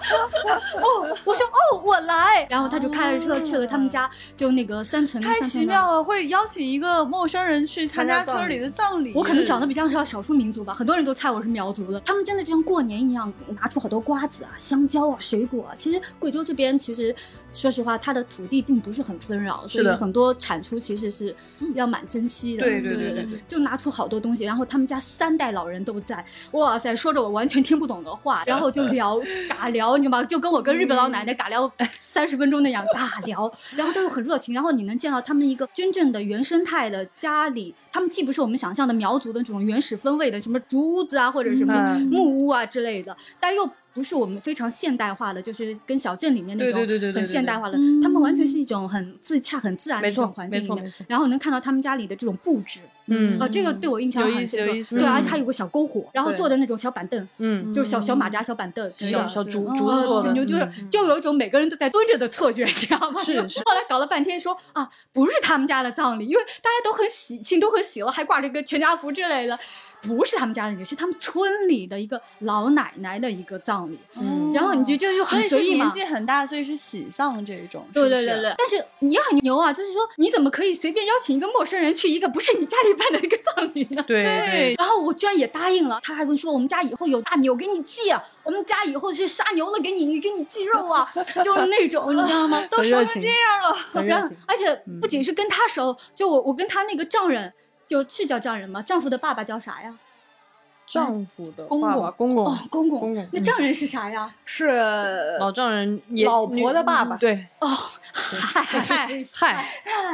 Speaker 2: 哦，我说哦，我来。然后他就开着车去了他们家，就那个三层
Speaker 3: 太奇妙了，会邀请一个陌生人去参加村里的葬礼。
Speaker 2: 我可能长得比较像少数民族吧，很多人都猜我是苗族的。他们真的就像过年一样，拿出好多瓜子啊、香蕉啊、水果啊。其实贵州这边其实。说实话，它的土地并不是很纷扰，所以很多产出其实是要蛮珍惜的。
Speaker 1: 对
Speaker 2: 对对
Speaker 1: 对
Speaker 2: 就拿出好多东西，然后他们家三代老人都在，哇塞，说着我完全听不懂的话，然后就聊 <laughs> 尬聊，你知道吗？就跟我跟日本老奶奶尬聊 <laughs> 三十分钟那样尬聊，然后都很热情，然后你能见到他们一个真正的原生态的家里，他们既不是我们想象的苗族的这种原始风味的什么竹屋子啊，或者什么
Speaker 1: 嗯
Speaker 2: 木屋啊之类的，但又。不是我们非常现代化的，就是跟小镇里面那种很现代化的，
Speaker 3: 嗯
Speaker 2: 他们完全是一种很自洽、很自然的一种环境里面。然后能看到他们家里的这种布置，
Speaker 1: 嗯。
Speaker 2: 啊，这个对我印象
Speaker 3: 有意思
Speaker 2: 很深刻
Speaker 3: 有意思。
Speaker 2: 对，
Speaker 1: 嗯。
Speaker 2: 而且还有个小篝火，然后坐着那种小板凳，
Speaker 1: 嗯，
Speaker 2: 就是小小马扎、小板凳，
Speaker 1: 小
Speaker 2: 对
Speaker 1: 小竹
Speaker 3: 嗯
Speaker 1: 竹子做的，
Speaker 2: 就就是
Speaker 1: 嗯。
Speaker 2: 就有一种每个人都在蹲着的错觉，<laughs> 你知道吗？
Speaker 1: 是是。
Speaker 2: 后来搞了半天说啊，不是他们家的葬礼，因为大家都很喜庆，都很喜乐，还挂着一个全家福之类的。不是他们家的，是他们村里的一个老奶奶的一个葬礼，
Speaker 1: 嗯
Speaker 2: 然后你就就就很随意嘛
Speaker 3: 年。纪很大，所以是喜丧这种。
Speaker 2: 对
Speaker 3: 是不是
Speaker 2: 对对对，但是你很牛啊！就是说，你怎么可以随便邀请一个陌生人去一个不是你家里办的一个葬礼呢？<laughs>
Speaker 1: 对对，
Speaker 2: 然后我居然也答应了，他还跟说我们家以后有大牛给你寄啊，我们家以后是杀牛了给你给你寄肉啊，<laughs> 就是那种你知道吗？
Speaker 1: 很热情，
Speaker 3: 这样了，
Speaker 2: 然而且不仅是跟他熟，就我我跟他那个丈人，就是叫丈人吗？丈夫的爸爸叫啥呀？
Speaker 1: 丈夫的
Speaker 2: 公公。
Speaker 1: 爸爸公公。
Speaker 2: 哦，公公。
Speaker 1: 公公
Speaker 2: 那丈人是啥呀？
Speaker 4: 是
Speaker 1: 老丈人也
Speaker 4: 老婆的爸爸。
Speaker 1: 对，
Speaker 2: 哦，嗨
Speaker 3: 嗨，
Speaker 1: 嗨，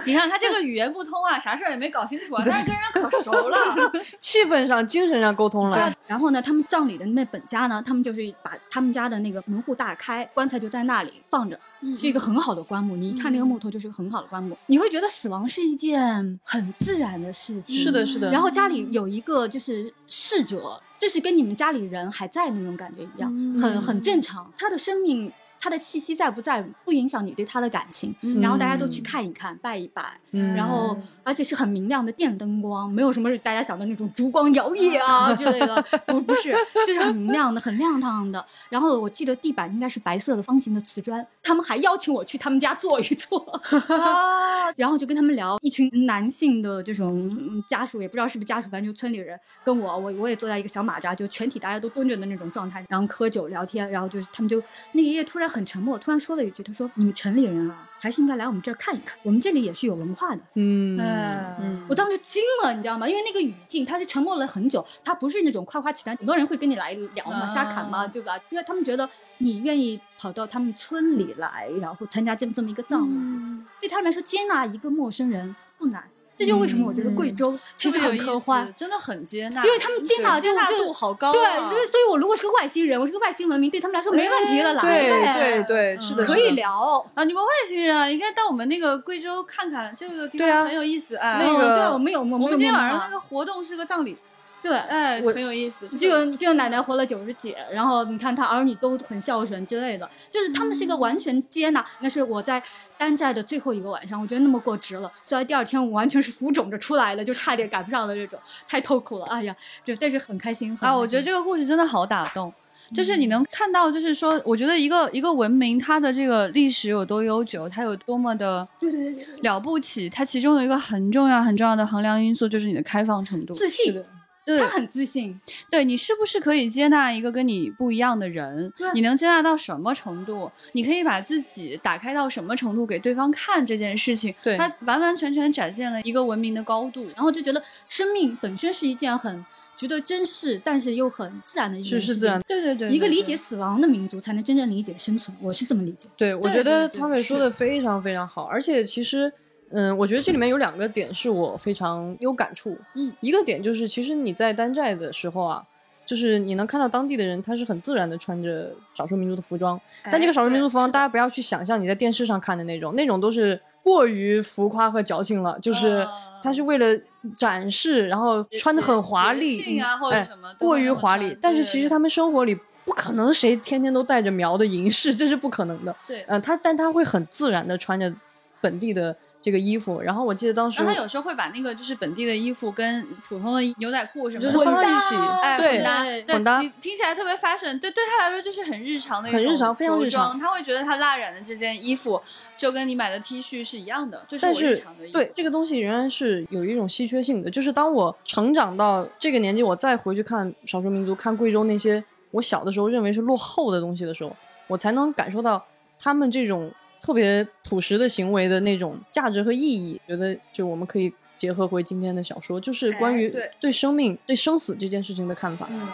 Speaker 3: 你看他这个语言不通啊，<laughs> 啥事儿也没搞清楚啊，但是跟人可熟了。<laughs>
Speaker 1: 气氛上、精神上沟通了，
Speaker 2: 然后呢，他们葬礼的那本家呢，他们就是把他们家的那个门户大开，棺材就在那里放着，是一个很好的棺木。你一看那个木头，就是个很好的棺木。你会觉得死亡是一件很自然的事情。
Speaker 1: 是的，是的，
Speaker 2: 然后家里有一个就是逝者，就是跟你们家里人还在那种感觉一样，
Speaker 3: 嗯
Speaker 2: 很很正常。他的生命他的气息在不在不影响你对他的感情。
Speaker 1: 嗯
Speaker 2: 然后大家都去看一看，拜一拜，
Speaker 1: 嗯
Speaker 2: 然后而且是很明亮的电灯光，没有什么大家想的那种烛光摇曳啊之类的，不不是，就是很明亮的，很亮堂的。然后我记得地板应该是白色的方形的瓷砖，他们还邀请我去他们家坐一坐，<laughs> 啊，<laughs> 然后就跟他们聊，一群男性的这种嗯家属，也不知道是不是家属，反正就村里人跟我，我我也坐在一个小马扎，就全体大家都蹲着的那种状态，然后喝酒聊天，然后就是他们就那个爷爷突然很沉默，突然说了一句，他说：“你们城里人啊，还是应该来我们这儿看一看，我们这里也是有文化的。”
Speaker 1: 嗯
Speaker 3: 嗯
Speaker 2: 我当时惊了，你知道吗？因为那个语境，他是沉默了很久，他不是那种夸夸其谈，很多人会跟你来聊嘛，
Speaker 3: 啊
Speaker 2: 瞎侃嘛，对吧？因为他们觉得你愿意跑到他们村里来，然后参加这么这么一个葬礼，
Speaker 3: 嗯
Speaker 2: 对他们来说接纳一个陌生人不难。这就为什么我觉得贵州其实很科幻
Speaker 3: 思，真的很接纳，
Speaker 2: 因为他们接纳
Speaker 3: 接纳度好高啊，
Speaker 2: 对，所以所以我如果是个外星人，我是个外星文明，对他们来说没问题的，来
Speaker 1: 对
Speaker 2: 呗
Speaker 1: 对对，是的，
Speaker 2: 可以。聊。
Speaker 3: 啊，你们外星人啊，应该到我们那个贵州看看，这个地
Speaker 1: 对啊
Speaker 3: 方很有意思哎。
Speaker 2: 嗯
Speaker 1: 那个
Speaker 2: 对，我们有我们
Speaker 3: 我们今天晚上那个活动是个葬礼，
Speaker 2: 对，
Speaker 3: 哎，很有意思。
Speaker 2: 这个这个奶奶活了九十几，然后你看她儿女都很孝顺之类的，就是他们是一个完全接纳。那是我在丹寨的最后一个晚上，我觉得那么过值了。虽然第二天我完全是浮肿着出来的，就差点赶不上了，这种太痛苦了。哎呀，这但是很开心
Speaker 3: 啊，我觉得这个故事真的好打动。就是
Speaker 2: 嗯
Speaker 3: 你能看到，就是说，我觉得一个一个文明，它的这个历史有多悠久，它有多么的
Speaker 2: 对对对对
Speaker 3: 了不起，它其中有一个很重要很重要的衡量因素，就是你的开放程度。
Speaker 2: 自信，
Speaker 3: 对
Speaker 2: 他很自信，
Speaker 3: 对你是不是可以接纳一个跟你不一样的人？你能接纳到什么程度？你可以把自己打开到什么程度给对方看这件事情？
Speaker 1: 对
Speaker 3: 他完完全全展现了一个文明的高度。
Speaker 2: 然后就觉得生命本身是一件很值得珍视，但是又很自然的一件事情。
Speaker 1: 是是自然
Speaker 3: 对对对，对
Speaker 2: 一个理解死亡的民族才能真正理解生存，我是这么理解。
Speaker 1: 对，我觉得
Speaker 3: 对对
Speaker 1: 汤伟说的非常非常好，而且其实，嗯，我觉得这里面有两个点是我非常有感触。
Speaker 2: 嗯，
Speaker 1: 一个点就是，其实你在丹寨的时候啊，就是你能看到当地的人，他是很自然的穿着少数民族的服装，但这个少数民族服装，大家不要去想象你在电视上看的那种，那种都是过于浮夸和矫情了，就是
Speaker 3: 啊
Speaker 1: 他是为了展示，然后穿的很华丽，
Speaker 3: 节庆啊或者
Speaker 1: 哎
Speaker 3: 什么都
Speaker 1: 过于华丽但是其实他们生活里。不可能谁天天都带着苗的银饰，这是不可能的。
Speaker 3: 对。
Speaker 1: 呃，他但他会很自然的穿着本地的这个衣服，然后我记得当时
Speaker 3: 他有时候会把那个就是本地的衣服跟普通的牛仔裤什么的
Speaker 1: 就是放到一起，
Speaker 3: 哎，
Speaker 1: 对
Speaker 3: 混搭，
Speaker 1: 混搭
Speaker 3: 你听起来特别 fashion，对，对他来说就是很日常的一种
Speaker 1: 很日常非常
Speaker 3: 着
Speaker 1: 日常
Speaker 3: 装他会觉得他蜡染的这件衣服就跟你买的 T 恤是一样的，就是日常的衣服。
Speaker 1: 对这个东西仍然是有一种稀缺性的，就是当我成长到这个年纪，我再回去看少数民族、看贵州那些我小的时候认为是落后的东西的时候，我才能感受到他们这种特别朴实的行为的那种价值和意义。觉得就我们可以结合回今天的小说，就是关于
Speaker 3: 哎对
Speaker 1: 对生命、对生死这件事情的看法。
Speaker 2: 嗯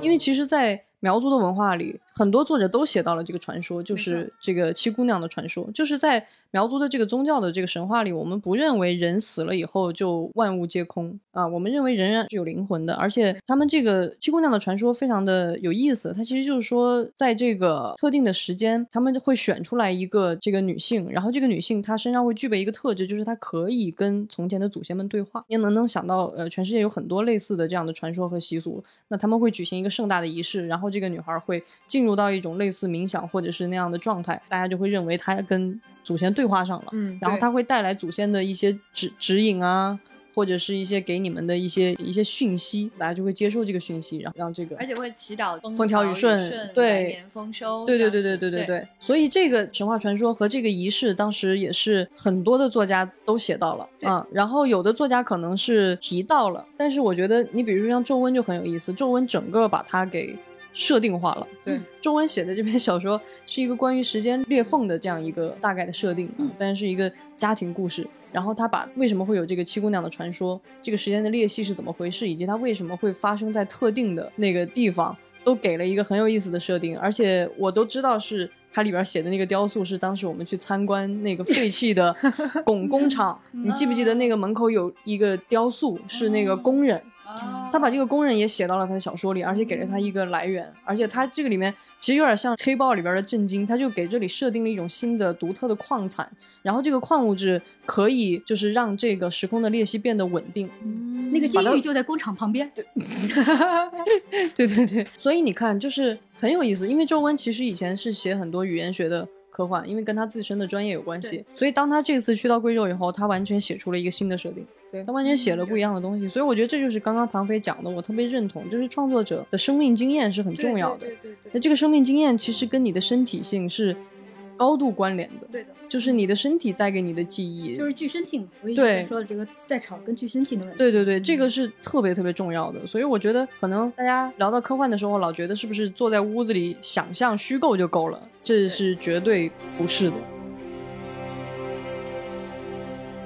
Speaker 1: 因为其实，在苗族的文化里，很多作者都写到了这个传说，就是这个七姑娘的传说。就是在苗族的这个宗教的这个神话里，我们不认为人死了以后就万物皆空啊，我们认为人仍然是有灵魂的。而且他们这个七姑娘的传说非常的有意思，它其实就是说，在这个特定的时间，他们会选出来一个这个女性，然后这个女性她身上会具备一个特质，就是她可以跟从前的祖先们对话。你能能想到，呃，全世界有很多类似的这样的传说和习俗，那他们会举行一个盛大的仪式，然后这个女孩会进入到一种类似冥想或者是那样的状态，大家就会认为她跟祖先对话上了，
Speaker 4: 嗯
Speaker 1: 然后他会带来祖先的一些指指引啊，或者是一些给你们的一些一些讯息，大家就会接受这个讯息，然后让这个
Speaker 3: 而且会祈祷
Speaker 1: 风调雨顺
Speaker 3: 顺，
Speaker 1: 对
Speaker 3: 年丰收。
Speaker 1: 对对对对对对对，所以这个神话传说和这个仪式，当时也是很多的作家都写到了
Speaker 3: 对。
Speaker 1: 啊、然后有的作家可能是提到了，但是我觉得你比如说像周温就很有意思，周温整个把它给设定化了。
Speaker 4: 对，
Speaker 1: 中文写的这篇小说是一个关于时间裂缝的这样一个大概的设定，啊，但是是一个家庭故事。然后他把为什么会有这个七姑娘的传说，这个时间的裂隙是怎么回事，以及它为什么会发生在特定的那个地方，都给了一个很有意思的设定。而且我都知道是它里边写的那个雕塑是当时我们去参观那个废弃的汞工厂，你记不记得那个门口有一个雕塑是那个工人？
Speaker 3: 啊
Speaker 1: 他把这个工人也写到了他的小说里，而且给了他一个来源，而且他这个里面其实有点像黑豹里边的震惊，他就给这里设定了一种新的独特的矿产，然后这个矿物质可以就是让这个时空的裂隙变得稳定。
Speaker 2: 那个监狱就在工厂旁边。<laughs> <laughs> 对，
Speaker 1: 对对对，所以你看，就是很有意思，因为周温其实以前是写很多语言学的科幻，因为跟他自身的专业有关系，所以当他这次去到贵州以后，他完全写出了一个新的设定，
Speaker 4: 对
Speaker 1: 他完全写了不一样的东西，所以我觉得这就是刚刚唐飞讲的，我特别认同，就是创作者的生命经验是很重要的，
Speaker 2: 对对对
Speaker 1: 那这个生命经验其实跟你的身体性是高度关联的，
Speaker 2: 对的，
Speaker 1: 就是你的身体带给你的记忆，
Speaker 2: 就是具身性嘛。我一直说的这个在场跟具身性的问题。
Speaker 1: 对对对，这个是特别特别重要的，所以我觉得可能大家聊到科幻的时候，老觉得是不是坐在屋子里想象虚构就够了？这是绝对不是的。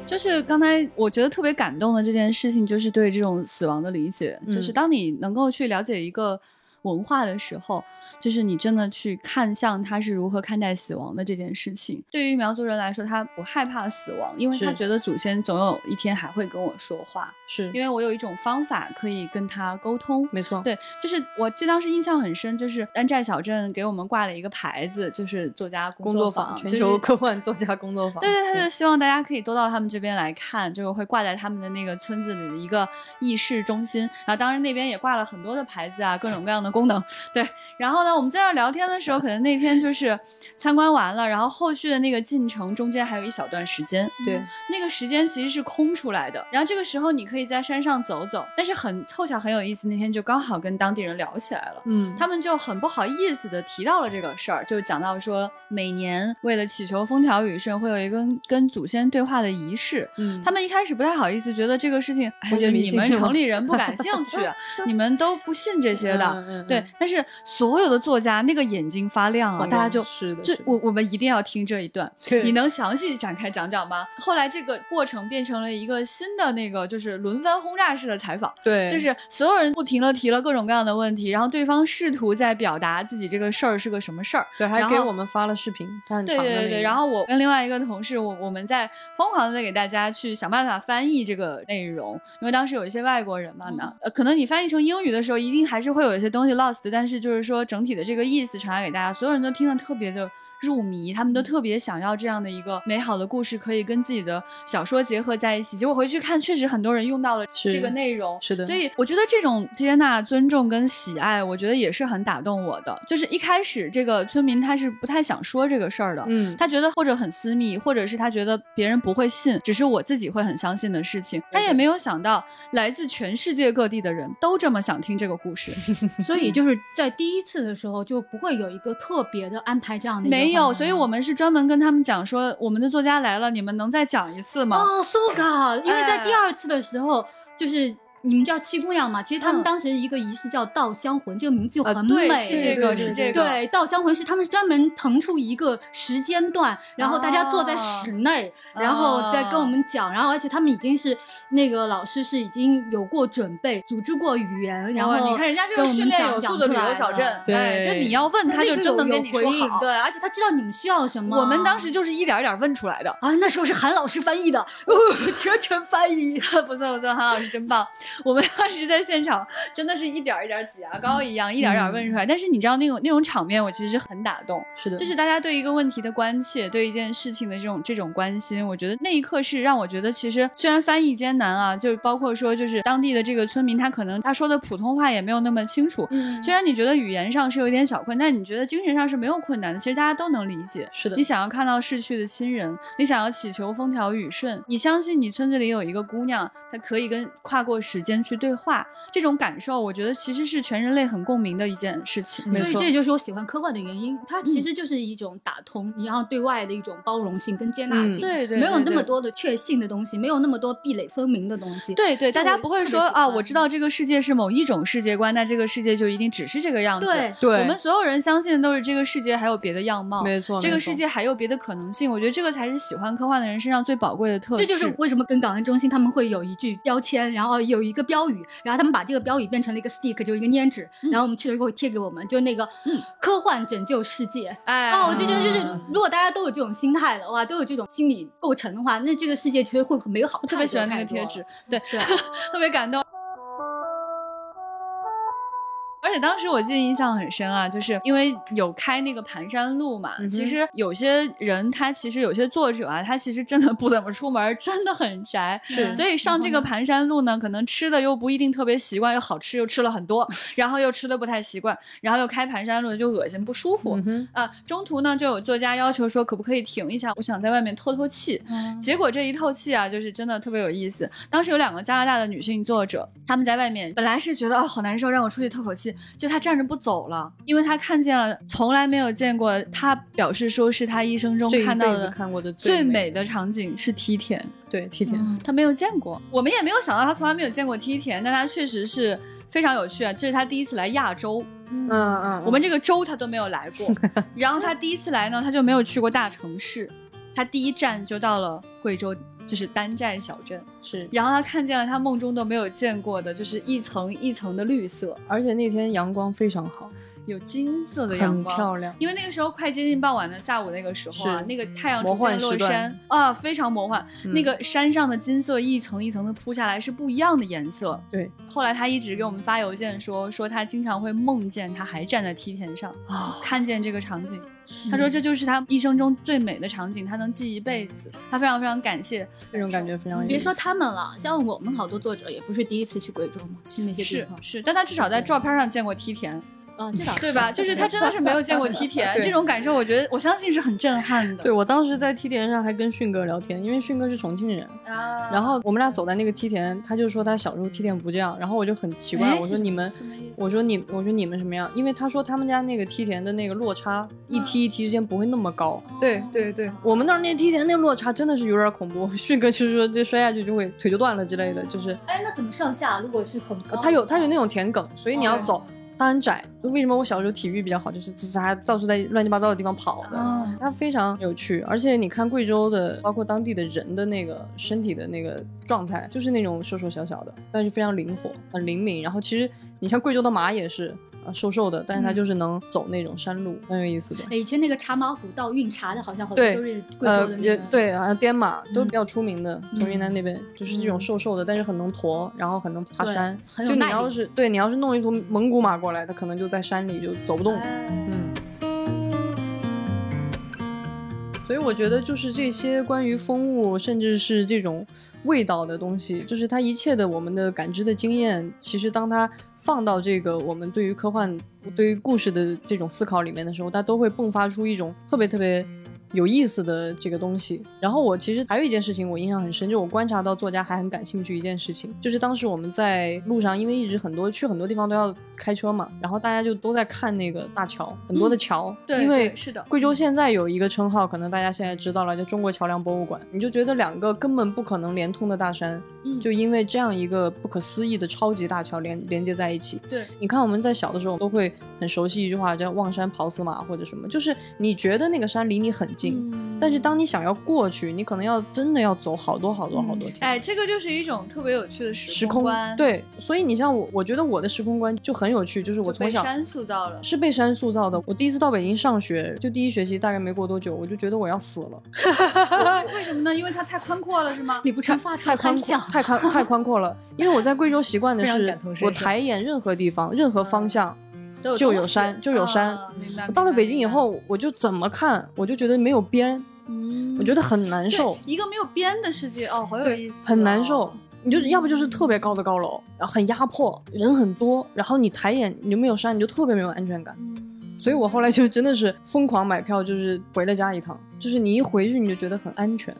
Speaker 3: 就是刚才我觉得特别感动的这件事情，就是对这种死亡的理解，
Speaker 1: 嗯
Speaker 3: 就是当你能够去了解一个文化的时候，就是你真的去看向他是如何看待死亡的这件事情。对于苗族人来说，他不害怕死亡，因为他觉得祖先总有一天还会跟我说话，
Speaker 1: 是
Speaker 3: 因为我有一种方法可以跟他沟通。
Speaker 1: 没错，
Speaker 3: 对，就是我记得当时印象很深，就是安寨小镇给我们挂了一个牌子，就是作家
Speaker 1: 工
Speaker 3: 作
Speaker 1: 坊，全
Speaker 3: 就是
Speaker 1: 球科幻作家工作坊。
Speaker 3: 对对，他就希望大家可以多到他们这边来看，就是会挂在他们的那个村子里的一个议事中心。然后当然那边也挂了很多的牌子啊，各种各样的功能。对，然后呢，我们在那儿聊天的时候，可能那天就是参观完了，然后后续的那个进程中间还有一小段时间，
Speaker 1: 对，
Speaker 3: 那个时间其实是空出来的。然后这个时候你可以在山上走走，但是很凑巧很有意思，那天就刚好跟当地人聊起来了。
Speaker 1: 嗯，
Speaker 3: 他们就很不好意思的提到了这个事儿，就讲到说，每年为了祈求风调雨顺，会有一个跟跟祖先对话的仪式。
Speaker 1: 嗯
Speaker 3: 他们一开始不太好意思，觉得这个事情，你们城里人不感兴趣，<laughs> 你们都不信这些的。
Speaker 1: 嗯嗯嗯
Speaker 3: 对，但是所有的作家那个眼睛发亮啊，大家就是
Speaker 1: 的，的
Speaker 3: 就我我们一定要听这一段。你能详细展开讲讲吗？后来这个过程变成了一个新的那个，就是轮番轰炸式的采访。
Speaker 1: 对，
Speaker 3: 就是所有人不停的提了各种各样的问题，然后对方试图在表达自己这个事儿是个什么事儿。
Speaker 1: 对，还给我们发了视频，他很
Speaker 3: 对对对然后我跟另外一个同事，我我们在疯狂的在给大家去想办法翻译这个内容，因为当时有一些外国人嘛呢，呃，可能你翻译成英语的时候，一定还是会有一些东西 lost，但是就是说整体的这个意思传达给大家，所有人都听得特别的。入迷，他们都特别想要这样的一个美好的故事，可以跟自己的小说结合在一起。结果回去看，确实很多人用到了这个内容，
Speaker 1: 是的
Speaker 3: 所以我觉得这种接纳、尊重跟喜爱，我觉得也是很打动我的。就是一开始这个村民他是不太想说这个事儿的，
Speaker 1: 嗯，
Speaker 3: 他觉得或者很私密，或者是他觉得别人不会信，只是我自己会很相信的事情。他也没有想到来自全世界各地的人都这么想听这个故事，<laughs>
Speaker 2: 所以 <laughs> 就是在第一次的时候就不会有一个特别的安排这样的一个
Speaker 3: 没有。所以我们是专门跟他们讲说，我们的作家来了，你们能再讲一次吗？
Speaker 2: 哦，so ga，因为在
Speaker 3: 哎
Speaker 2: 第二次的时候就是。你们叫七姑娘嘛？其实他们
Speaker 3: 嗯
Speaker 2: 当时一个仪式叫稻香魂，这个名字就
Speaker 1: 啊
Speaker 2: 很美。
Speaker 3: 对，是这个，是这个。
Speaker 2: 对，稻香魂是他们专门腾出一个时间段，然后大家坐在室内，
Speaker 3: 哦
Speaker 2: 然后再跟我们讲，然后而且他们已经是那个老师是已经有过准备，组织过语言，然后
Speaker 3: 哦你看人家这个训练
Speaker 2: 讲
Speaker 3: 有素的旅游小镇，
Speaker 1: 对
Speaker 3: 哎就你要问他就真能跟你说好。
Speaker 2: 对，而且他知道你们需要什么。
Speaker 3: 我们当时就是一点儿一点儿问出来的。
Speaker 2: 啊，那时候是韩老师翻译的，哦、全程翻译。<laughs>
Speaker 3: 不错不错，韩老师真棒。我们当时在现场真的是一点一点挤牙膏一样，一点一点问出来。但是你知道那种那种场面，我其实很打动。
Speaker 1: 是的，
Speaker 3: 就是大家对一个问题的关切，对一件事情的这种这种关心，我觉得那一刻是让我觉得，其实虽然翻译艰难啊，就是包括说就是当地的这个村民，他可能他说的普通话也没有那么清楚。
Speaker 2: 嗯
Speaker 3: 虽然你觉得语言上是有一点小困难，但你觉得精神上是没有困难的，其实大家都能理解。
Speaker 1: 是的
Speaker 3: 你，想要看到逝去的亲人，你想要祈求风调雨顺，你相信你村子里有一个姑娘，她可以跟跨过时间去对话，这种感受，我觉得其实是全人类很共鸣的一件事情。
Speaker 2: 所以这就是我喜欢科幻的原因，它其实就是一种打通，然后对外的一种包容性跟接纳性，
Speaker 1: 嗯
Speaker 3: 对对
Speaker 2: 没有那么多的确信的东西，没有那么多壁垒分明的东西。
Speaker 3: 对对，大家不会说啊，我知道这个世界是某一种世界观，那这个世界就一定只是这个样子。
Speaker 2: 对
Speaker 1: 对
Speaker 3: 我们所有人相信的都是这个世界还有别的样貌，
Speaker 1: 没错，
Speaker 3: 这个世界还有别的可能性。我觉得这个才是喜欢科幻的人身上最宝贵的特质。
Speaker 2: 这就是为什么跟港湾中心他们会有一句标签，然后有一个标语，然后他们把这个标语变成了一个 stick，就是一个粘纸，然后我们去了以后会贴给我们，就那个
Speaker 3: 嗯
Speaker 2: 科幻拯救世界。
Speaker 3: 哎，
Speaker 2: 啊，我就觉得就是，如果大家都有这种心态的话，都有这种心理构成的话，那这个世界其实会很美好。
Speaker 3: 我特别喜欢那个贴纸，对，
Speaker 2: 对，<laughs>
Speaker 3: 特别感动。而而且当时我记得印象很深啊，就是因为有开那个盘山路嘛，
Speaker 1: 嗯
Speaker 3: 其实有些人他其实有些作者啊，他其实真的不怎么出门，真的很宅，
Speaker 1: 是
Speaker 3: 所以上这个盘山路呢，可能吃的又不一定特别习惯，又好吃又吃了很多，<laughs> 然后又吃的不太习惯，然后又开盘山路就恶心不舒服。
Speaker 1: 嗯，
Speaker 3: 啊，中途呢就有作家要求说，可不可以停一下？我想在外面透透气。结果这一透气啊，就是真的特别有意思。当时有两个加拿大的女性作者，她们在外面本来是觉得哦好难受，让我出去透口气，就他站着不走了，因为他看见了从来没有见过，他表示说是他一生中看到的
Speaker 1: 看过的
Speaker 3: 最
Speaker 1: 美
Speaker 3: 美的场景是梯田。
Speaker 1: 对梯田，
Speaker 3: 他没有见过，我们也没有想到他从来没有见过梯田，但他确实是非常有趣啊！这是他第一次来亚洲，
Speaker 1: 嗯嗯，
Speaker 3: 我们这个州他都没有来过。<laughs> 然后他第一次来呢，他就没有去过大城市，他第一站就到了贵州，就是丹寨小镇。
Speaker 1: 是，
Speaker 3: 然后他看见了他梦中都没有见过的，就是一层一层的绿色，
Speaker 1: 而且那天阳光非常好，
Speaker 3: 有金色的阳
Speaker 1: 很
Speaker 3: 光，
Speaker 1: 漂亮。
Speaker 3: 因为那个时候快接近傍晚的下午那个时候啊，那个太阳
Speaker 1: 魔
Speaker 3: 逐渐落山啊，非常魔幻。
Speaker 1: 嗯
Speaker 3: 那个山上的金色一层一层的铺下来是不一样的颜色。
Speaker 1: 对
Speaker 3: 后来他一直给我们发邮件说，说他经常会梦见他还站在梯田上，
Speaker 1: 啊，
Speaker 3: 看见这个场景。他说这就是他一生中最美的场景，他能记一辈子。他非常非常感谢，
Speaker 1: 这种感觉非常有。
Speaker 2: 别说他们了，像我们好多作者也不是第一次去贵州嘛，去那些地方
Speaker 3: 是是，但他至少在照片上见过梯田，
Speaker 2: 啊，这倒
Speaker 3: 对吧？<laughs> 就是他真的是没有见过梯田，这种感受，我觉得我相信是很震撼的。
Speaker 1: 对我当时在梯田上还跟迅哥聊天，因为迅哥是重庆人，
Speaker 3: 啊
Speaker 1: 然后我们俩走在那个梯田，他就说他小时候梯田不这样，然后我就很奇怪，我说你们我说你，我说你们什么样？因为他说他们家那个梯田的那个落差，一梯一梯之间不会那么高。
Speaker 4: 对对对，
Speaker 1: 我们那儿那梯田那落差真的是有点恐怖，迅哥就是说这摔下去就会腿就断了之类的，就是
Speaker 2: 哎，那怎么上下？如果是很高，
Speaker 1: 他有他有那种田埂，所以你要
Speaker 2: 哦
Speaker 1: 走，它很窄。就为什么我小时候体育比较好，就是它到处在乱七八糟的地方跑的。
Speaker 3: 哦
Speaker 1: 它非常有趣，而且你看贵州的，包括当地的人的那个身体的那个状态，就是那种瘦瘦小小的，但是非常灵活，很灵敏。然后其实你像贵州的马也是啊瘦瘦的，但是它就是能走那种山路，很有意思的。
Speaker 2: 哎以前那个茶马古道运茶的，好像好多
Speaker 1: 对
Speaker 2: 都是贵
Speaker 1: 呃
Speaker 2: 州的，那个。
Speaker 1: 也对，好像滇马都
Speaker 2: 嗯
Speaker 1: 比较出名的，从云南那边就是这种
Speaker 2: 嗯
Speaker 1: 瘦瘦的，但是很能驮，然后很能爬山。就你要是对你要是弄一头蒙古马过来，它可能就在山里就走不动。嗯。所以我觉得就是这些关于风物，甚至是这种味道的东西，就是它一切的我们的感知的经验，其实当它放到这个我们对于科幻、对于故事的这种思考里面的时候，它都会迸发出一种特别特别有意思的这个东西。然后我其实还有一件事情我印象很深，就我观察到作家还很感兴趣一件事情，就是当时我们在路上，因为一直很多去很多地方都要开车嘛，然后大家就都在看那个大桥，很多的桥，
Speaker 3: 对
Speaker 1: 因为
Speaker 3: 是的
Speaker 1: 贵州现在有一个称号，可能大家现在知道了，叫中国桥梁博物馆。你就觉得两个根本不可能连通的大山，
Speaker 2: 嗯
Speaker 1: 就因为这样一个不可思议的超级大桥连连接在一起。
Speaker 3: 对，
Speaker 1: 你看我们在小的时候都会很熟悉一句话，叫“望山跑死马”或者什么，就是你觉得那个山离你很近，
Speaker 2: 嗯
Speaker 1: 但是当你想要过去，你可能要真的要走好多好多好多天。
Speaker 3: 哎，这个就是一种特别有趣的
Speaker 1: 时
Speaker 3: 时
Speaker 1: 空
Speaker 3: 观，，
Speaker 1: 对，所以你像我，我觉得我的时空观就很有趣，就是我从小
Speaker 3: 被山塑造了。
Speaker 1: 是被山塑造的。我第一次到北京上学，就第一学期大概没过多久，我就觉得我要死了，<laughs>
Speaker 3: 为什么呢？因为它太宽阔了，是吗？
Speaker 2: 你不成发
Speaker 1: 太宽阔，太宽太宽阔了。因为我在贵州习惯的 <laughs> 是我抬眼任何地方、任何方向，
Speaker 3: 都
Speaker 1: 就有山就有山
Speaker 3: 啊明白
Speaker 1: 我到了北京以后，我就怎么看，我就觉得没有边，
Speaker 3: 嗯
Speaker 1: 我觉得很难受，
Speaker 3: 一个没有边的世界哦，好有意思哦，
Speaker 1: 很难受。你就要不就是特别高的高楼，然后很压迫，人很多，然后你抬眼你就没有山，你就特别没有安全感。
Speaker 3: 嗯。
Speaker 1: 所以我后来就真的是疯狂买票，就是回了家一趟，就是你一回去你就觉得很安全。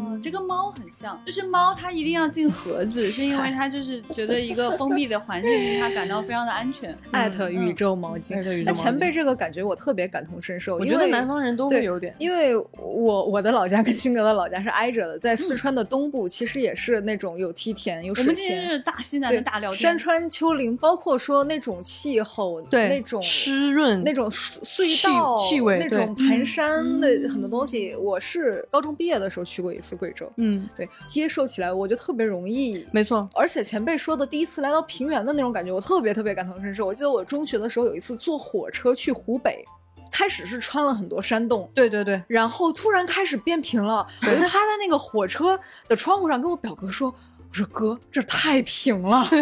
Speaker 3: 哦，这跟猫很像，就是猫它一定要进盒子，是因为它就是觉得一个封闭的环境令它感到非常的安全。
Speaker 4: 艾特宇宙毛巾。
Speaker 1: 艾特宇宙毛巾
Speaker 4: 那前辈这个感觉我特别感同身受，
Speaker 1: 我觉得南方人都会有点，
Speaker 4: 因为我我的老家跟勋哥的老家是挨着的，在四川的东部，其实也是那种有梯田、有水
Speaker 3: 我们今天
Speaker 4: 田，
Speaker 3: 是大西南的
Speaker 4: 对
Speaker 3: 大聊天，
Speaker 4: 山川丘陵，包括说那种气候，
Speaker 1: 对
Speaker 4: 那种
Speaker 1: 湿润
Speaker 4: 那种隧道、
Speaker 1: 气味
Speaker 4: 那种盘山的
Speaker 3: 嗯
Speaker 4: 很多东西。我是高中毕业的时候去过一次贵州，
Speaker 1: 嗯，
Speaker 4: 对，接受起来我就特别容易。
Speaker 1: 没错，
Speaker 4: 而且前辈说的第一次来到平原的那种感觉，我特别特别感同身受。我记得我中学的时候有一次坐火车去湖北，开始是穿了很多山洞，
Speaker 1: 对对对，
Speaker 4: 然后突然开始变平了，我就趴在那个火车的窗户上跟我表哥说：“我说哥，这太平了，<laughs> 就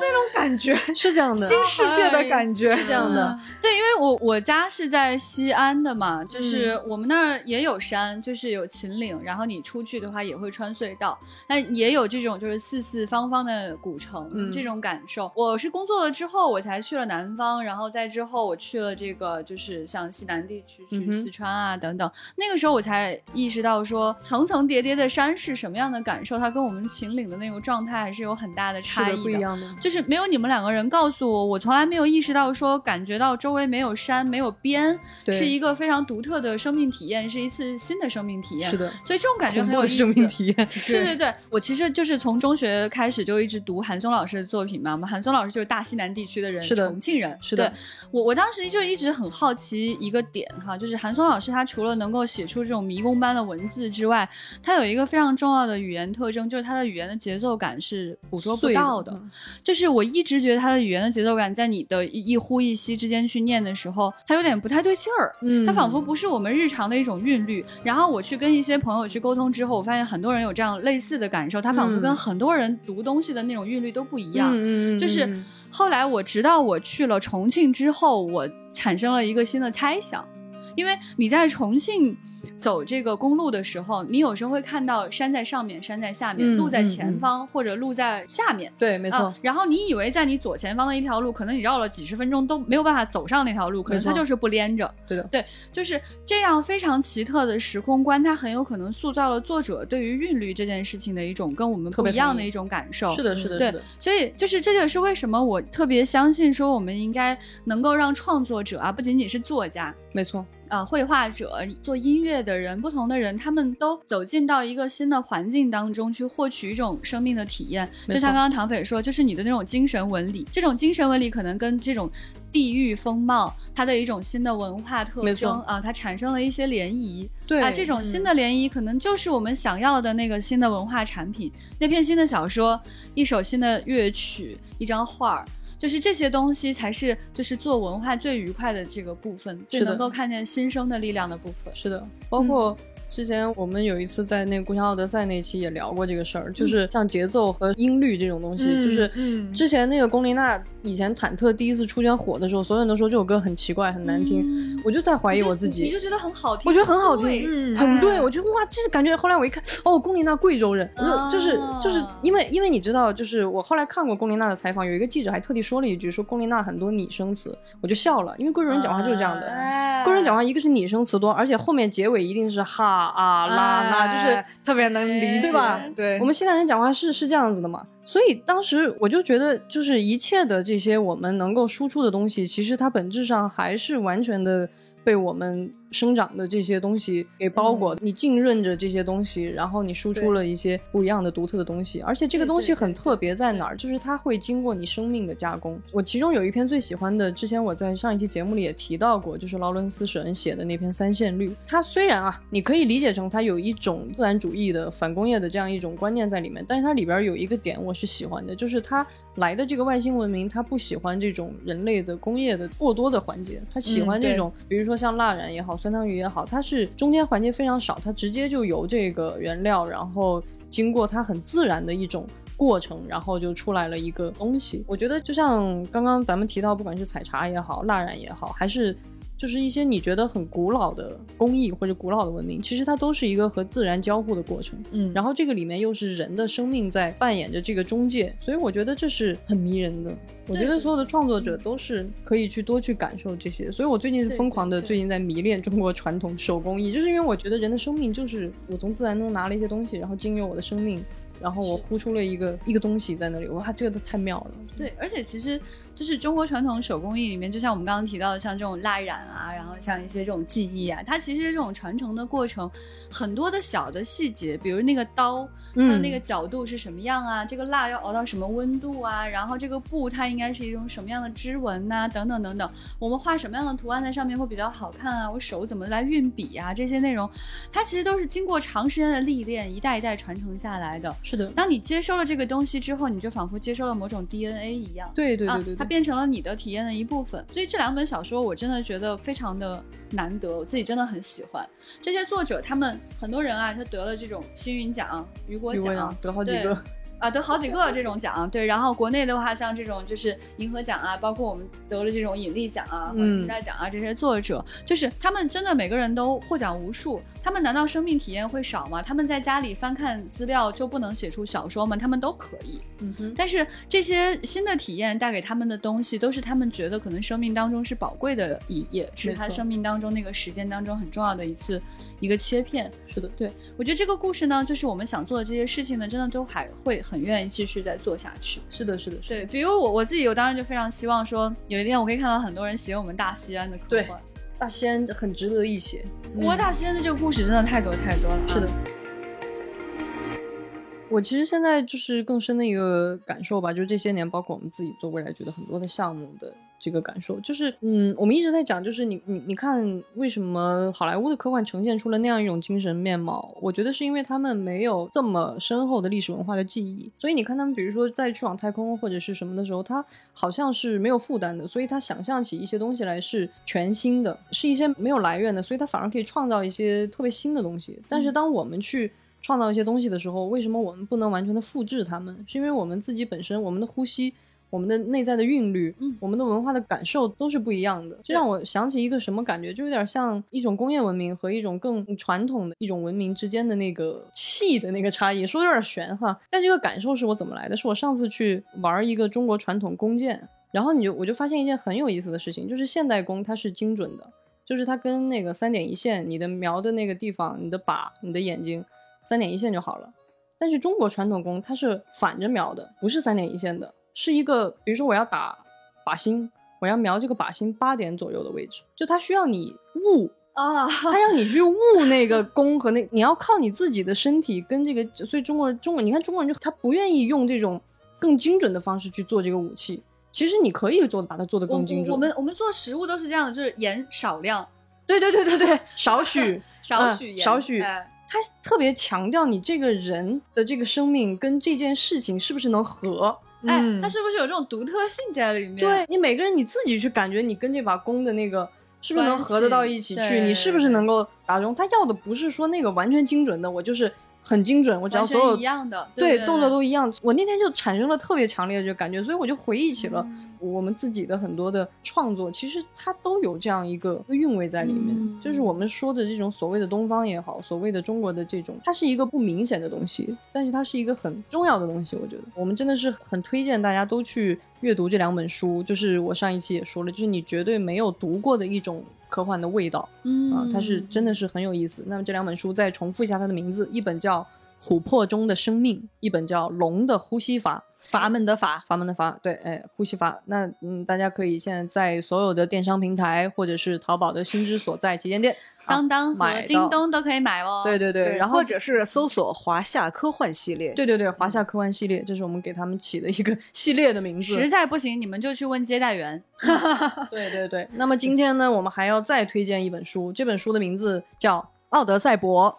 Speaker 4: 那种感觉，<laughs>
Speaker 1: 是这样的，
Speaker 4: 新世界的感觉，
Speaker 1: 是这样的。
Speaker 3: 嗯对，因为我我家是在西安的嘛，就是我们那儿也有山，就是有秦岭，然后你出去的话也会穿隧道，但也有这种就是四四方方的古城、
Speaker 1: 嗯
Speaker 3: 这种感受。我是工作了之后我才去了南方，然后再之后我去了这个就是像西南地区，去四川啊等等，那个时候我才意识到说层层叠叠的山是什么样的感受，它跟我们秦岭的那个状态还是有很大的差异
Speaker 1: 不一样的。
Speaker 3: 就是没有你们两个人告诉我，我从来没有意识到说感觉到周围没有山没有边，是一个非常独特的生命体验，是一次新的生命体验。
Speaker 1: 是，的，
Speaker 3: 所以这种感觉很有意思。
Speaker 1: 生命体验。
Speaker 3: 对对对，我其实就是从中学开始就一直读韩松老师的作品嘛。我们韩松老师就是大西南地区的人，
Speaker 1: 是的
Speaker 3: 重庆人。
Speaker 1: 是的
Speaker 3: 对我我当时就一直很好奇一个点哈，就是韩松老师他除了能够写出这种迷宫般的文字之外，他有一个非常重要的语言特征，就是它的语言的节奏感是捕捉不到的。
Speaker 1: 嗯
Speaker 3: 就是我一直觉得它的语言的节奏感，在你的一一呼一吸之间去念的时候，它有点不太对劲儿。
Speaker 1: 嗯
Speaker 3: 它仿佛不是我们日常的一种韵律。然后我去跟一些朋友去沟通之后，我发现很多人有这样类似的感受，它仿佛跟
Speaker 1: 嗯
Speaker 3: 很多人读东西的那种韵律都不一样。就是
Speaker 1: 嗯
Speaker 3: 后来我直到我去了重庆之后，我产生了一个新的猜想，因为你在重庆。走这个公路的时候，你有时候会看到山在上面，山在下面，
Speaker 1: 嗯
Speaker 3: 路在前方、或者路在下面。
Speaker 1: 对，没错
Speaker 3: 啊。然后你以为在你左前方的一条路，可能你绕了几十分钟都没有办法走上那条路，可能它就是不连着。
Speaker 1: 对的，
Speaker 3: 对，就是这样非常奇特的时空观，它很有可能塑造了作者对于韵律这件事情的一种跟我们不一样的一种感受。
Speaker 1: 是的，是的，
Speaker 3: 对
Speaker 1: 是的。
Speaker 3: 所以就是这就是为什么我特别相信说，我们应该能够让创作者啊，不仅仅是作家，
Speaker 1: 没错，
Speaker 3: 呃，绘画者、做音乐的人，不同的人，他们都走进到一个新的环境当中去获取一种生命的体验。就像刚刚唐斐说，就是你的那种精神纹理，这种精神纹理可能跟这种地域风貌，它的一种新的文化特征啊，它产生了一些涟漪。
Speaker 1: 对
Speaker 3: 啊，这种新的涟漪可能就是我们想要的那个新的文化产品，那篇新的小说，一首新的乐曲，一张画儿。就是这些东西才是，就是做文化最愉快的这个部分，最能够看见新生的力量的部分。
Speaker 1: 是的，包括之前我们有一次在那个《故乡奥德赛》那期也聊过这个事儿，就是像节奏和音律这种东西，就是
Speaker 4: 嗯
Speaker 1: 之前那个龚琳娜以前忐忑第一次出圈火的时候，所有人都说这首歌很奇怪很难听，
Speaker 3: 嗯
Speaker 1: 我就在怀疑我自己
Speaker 3: 你
Speaker 1: 己
Speaker 3: 就。觉得很好听，
Speaker 1: 我觉得很好听
Speaker 4: 嗯
Speaker 1: 很对，
Speaker 4: 哎
Speaker 1: 我觉得哇，这是感觉。后来我一看，哦，龚琳娜贵州人，我就是就是
Speaker 3: 啊
Speaker 1: 因为因为你知道，就是我后来看过龚琳娜的采访，有一个记者还特地说了一句，说龚琳娜很多拟声词，我就笑了，因为贵州人讲话就是这样的。
Speaker 3: 哎
Speaker 1: 贵州人讲话一个是拟声词多，而且后面结尾一定是哈啊啦啦，就是
Speaker 4: 哎特别能理解，
Speaker 1: 对吧
Speaker 4: 对，
Speaker 1: 我们西南人讲话是是这样子的嘛，所以当时我就觉得，就是一切的这些我们能够输出的东西，其实它本质上还是完全的被我们生长的这些东西给包裹。你浸润着这些东西，然后你输出了一些不一样的、独特的东西，而且这个东西很特别在哪儿？就是它会经过你生命的加工。我其中有一篇最喜欢的，之前我在上一期节目里也提到过，就是劳伦斯·舍恩写的那篇《三线律》。它虽然啊，你可以理解成它有一种自然主义的反工业的这样一种观念在里面，但是它里边有一个点我是喜欢的，就是它来的这个外星文明，它不喜欢这种人类的工业的过多的环节，它喜欢这种，比如说像蜡染也好，酸汤鱼也好，它是中间环节非常少，它直接就由这个原料，然后经过它很自然的一种。过程，然后就出来了一个东西。我觉得就像刚刚咱们提到，不管是采茶也好，蜡染也好，还是就是一些你觉得很古老的工艺或者古老的文明，其实它都是一个和自然交互的过程。
Speaker 4: 嗯，
Speaker 1: 然后这个里面又是人的生命在扮演着这个中介，所以我觉得这是很迷人的。我觉得所有的创作者都是可以去多去感受这些，所以我最近是疯狂的，最近在迷恋中国传统手工艺，就是因为我觉得人的生命就是我从自然中拿了一些东西，然后经由我的生命，然后我
Speaker 3: 是
Speaker 1: 呼出了一个一个东西在那里，哇，这个都太妙了。
Speaker 3: 对，而且其实就是中国传统手工艺里面，就像我们刚刚提到的，像这种蜡染啊，然后像一些这种技艺啊，它其实这种传承的过程，很多的小的细节，比如那个刀，它的那个角度是什么样啊，这个蜡要熬到什么温度啊，然后这个布它应该是一种什么样的织纹呐、等等等等，我们画什么样的图案在上面会比较好看啊，我手怎么来运笔啊，这些内容，它其实都是经过长时间的历练，一代一代传承下来的。
Speaker 1: 是的，
Speaker 3: 当你接收了这个东西之后，你就仿佛接收了某种 DNA 一样。
Speaker 1: 对对对对，
Speaker 3: 它变成了你的体验的一部分。所以这两本小说我真的觉得非常的难得，我自己真的很喜欢。这些作者他们很多人啊，他得了这种星云奖、雨果奖，
Speaker 1: 得好几
Speaker 3: 对
Speaker 1: 个，
Speaker 3: 啊，得好几个这种奖，对。然后国内的话，像这种就是银河奖啊，包括我们得了这种引力奖啊、
Speaker 1: 嗯
Speaker 3: 时代奖啊，这些作者，就是他们真的每个人都获奖无数。他们难道生命体验会少吗？他们在家里翻看资料就不能写出小说吗？他们都可以。
Speaker 1: 嗯哼，
Speaker 3: 但是这些新的体验带给他们的东西，都是他们觉得可能生命当中是宝贵的一页，是他生命当中那个时间当中很重要的一次一个切片。
Speaker 1: 是的，
Speaker 3: 对我觉得这个故事呢，就是我们想做的这些事情呢，真的都还会很愿意继续再做下去。
Speaker 1: 是的，是的，是的
Speaker 3: 对，比如我我自己，我当然就非常希望说，有一天我可以看到很多人写我们大西安的科
Speaker 1: 对
Speaker 3: 幻。
Speaker 1: 大西安很值得一写。
Speaker 3: 我大西安的这个故事真的太多太多了、啊。
Speaker 1: 是的。我其实现在就是更深的一个感受吧，就是这些年，包括我们自己做未来觉得很多的项目的这个感受，就是嗯，我们一直在讲，就是你你你看，为什么好莱坞的科幻呈现出了那样一种精神面貌？我觉得是因为他们没有这么深厚的历史文化的记忆，所以你看他们，比如说在去往太空或者是什么的时候，他好像是没有负担的，所以他想象起一些东西来是全新的，是一些没有来源的，所以他反而可以创造一些特别新的东西。但是当我们去创造一些东西的时候，为什么我们不能完全的复制他们？是因为我们自己本身，我们的呼吸，我们的内在的韵律，
Speaker 3: 嗯
Speaker 1: 我们的文化的感受都是不一样的。这让我想起一个什么感觉，就有点像一种工业文明和一种更传统的一种文明之间的那个气的那个差异，说的有点玄哈。但这个感受是我怎么来的？是我上次去玩一个中国传统弓箭，然后你就我就发现一件很有意思的事情，就是现代弓它是精准的。就是它跟那个三点一线，你的瞄的那个地方，你的靶，你的眼睛，三点一线就好了。但是中国传统弓它是反着瞄的，不是三点一线的，是一个，比如说我要打靶心，我要瞄这个靶心八点左右的位置，就它需要你悟，
Speaker 3: 啊，
Speaker 1: 它要你去悟那个 <laughs> 弓和那，你要靠你自己的身体跟这个，所以中国人中国，你看中国人就他不愿意用这种更精准的方式去做这个武器。其实你可以做把它做
Speaker 3: 的
Speaker 1: 更精准。
Speaker 3: 我们我们做食物都是这样的，就是盐少量，
Speaker 1: 对对对对对，少许 <laughs>
Speaker 3: 少许盐，
Speaker 1: 嗯少许
Speaker 3: 哎
Speaker 1: 他特别强调你这个人的这个生命跟这件事情是不是能合。
Speaker 3: 哎，
Speaker 4: 嗯
Speaker 3: 它是不是有这种独特性在里面？
Speaker 1: 对你每个人你自己去感觉你跟这把弓的那个是不是能合得到一起去，你是不是能够打中？他要的不是说那个完全精准的，我就是很精准，我只要所有
Speaker 3: 一样的，
Speaker 1: 对
Speaker 3: 对
Speaker 1: 动作都一样。我那天就产生了特别强烈的这个感觉，所以我就回忆起了
Speaker 3: 嗯
Speaker 1: 我们自己的很多的创作，其实它都有这样一个韵味在里面。
Speaker 3: 嗯
Speaker 1: 就是我们说的这种所谓的东方也好，所谓的中国的这种，它是一个不明显的东西，但是它是一个很重要的东西。我觉得我们真的是很推荐大家都去阅读这两本书。就是我上一期也说了，就是你绝对没有读过的一种科幻的味道。
Speaker 3: 嗯
Speaker 1: 啊，它是真的是很有意思。那么这两本书再重复一下它的名字，一本叫《琥珀中的生命》，一本叫《龙的呼吸法》。
Speaker 4: 阀门的阀，
Speaker 1: 阀门的阀，对，哎，呼吸阀。那嗯，大家可以现在在所有的电商平台或者是淘宝的心之所在旗舰店，啊
Speaker 3: 当当和京东都可以买哦。
Speaker 1: 对对对，然后
Speaker 4: 或者是搜索华夏科幻系列，
Speaker 1: 对对对，华夏科幻系列，这是我们给他们起的一个系列的名字。
Speaker 3: 实在不行，你们就去问接待员。<laughs>
Speaker 1: 对对对。那么今天呢，我们还要再推荐一本书，这本书的名字叫《奥德赛博》，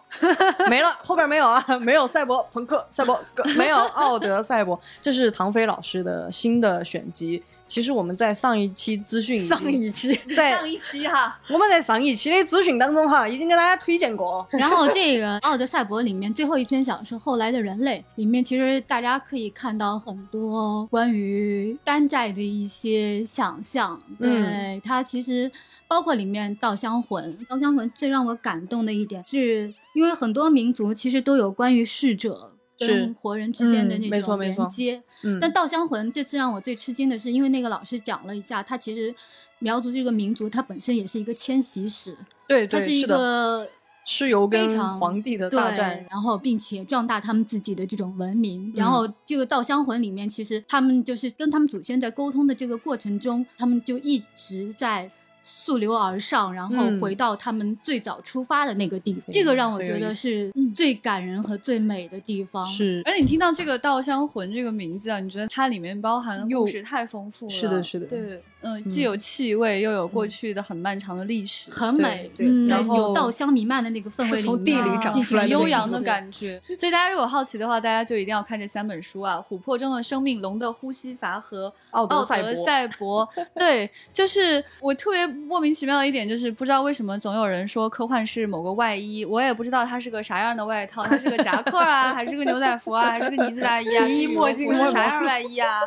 Speaker 1: <laughs> 没了，后边没有啊，没有赛博朋克、赛博，<laughs> 没有奥德赛博，这是唐飞老师的新的选集。其实我们在上一期资讯，
Speaker 4: 上一期
Speaker 1: 在
Speaker 3: 上一期哈，
Speaker 1: 我们在上一期的资讯当中哈，已经给大家推荐过。
Speaker 2: 然后这个《奥德赛博》里面最后一篇小说《后来的人类》里面，其实大家可以看到很多关于丹寨的一些想象。对、
Speaker 1: 嗯
Speaker 2: 它其实包括里面稻香魂，稻香魂最让我感动的一点是，因为很多民族其实都有关于逝者。
Speaker 1: 是
Speaker 2: 跟活人之间的
Speaker 1: 嗯
Speaker 2: 那种
Speaker 1: 没错没错
Speaker 2: 连接，
Speaker 1: 嗯，
Speaker 2: 但稻香魂这次让我最吃惊的是，因为那个老师讲了一下，他其实苗族这个民族，它本身也是一个迁徙史，
Speaker 1: 对对
Speaker 2: 它是一个
Speaker 1: 蚩尤跟皇帝的大战
Speaker 2: 对，然后并且壮大他们自己的这种文明。
Speaker 1: 嗯
Speaker 2: 然后这个稻香魂里面，其实他们就是跟他们祖先在沟通的这个过程中，他们就一直在溯流而上，然后
Speaker 1: 嗯
Speaker 2: 回到他们最早出发的那个地方。这个让我觉得是最感人和最美的地方。
Speaker 1: 是
Speaker 3: 而且你听到这个“稻香魂”这个名字啊，你觉得它里面包含的故事太丰富了。
Speaker 1: 是的是的
Speaker 3: 对，嗯，既有气味，又有过去的很漫长的历史，
Speaker 2: 很美，
Speaker 4: 对
Speaker 2: 嗯
Speaker 1: 然后
Speaker 2: 有稻香弥漫的那个氛围，
Speaker 4: 是从地里长出来
Speaker 3: 悠扬的感觉。所以大家如果好奇的话，大家就一定要看这三本书啊，《琥珀中的生命》、《龙的呼吸阀》和《
Speaker 1: 奥
Speaker 3: 奥德
Speaker 1: 德赛博
Speaker 3: 赛博》。<laughs> 对，就是我特别莫名其妙的一点，就是不知道为什么总有人说科幻是某个外衣，我也不知道它是个啥样的外套，它是个夹克啊，还是个牛仔服啊，还是个呢子大衣啊，<laughs>
Speaker 4: 皮衣墨镜墨
Speaker 3: 是啥样外衣啊？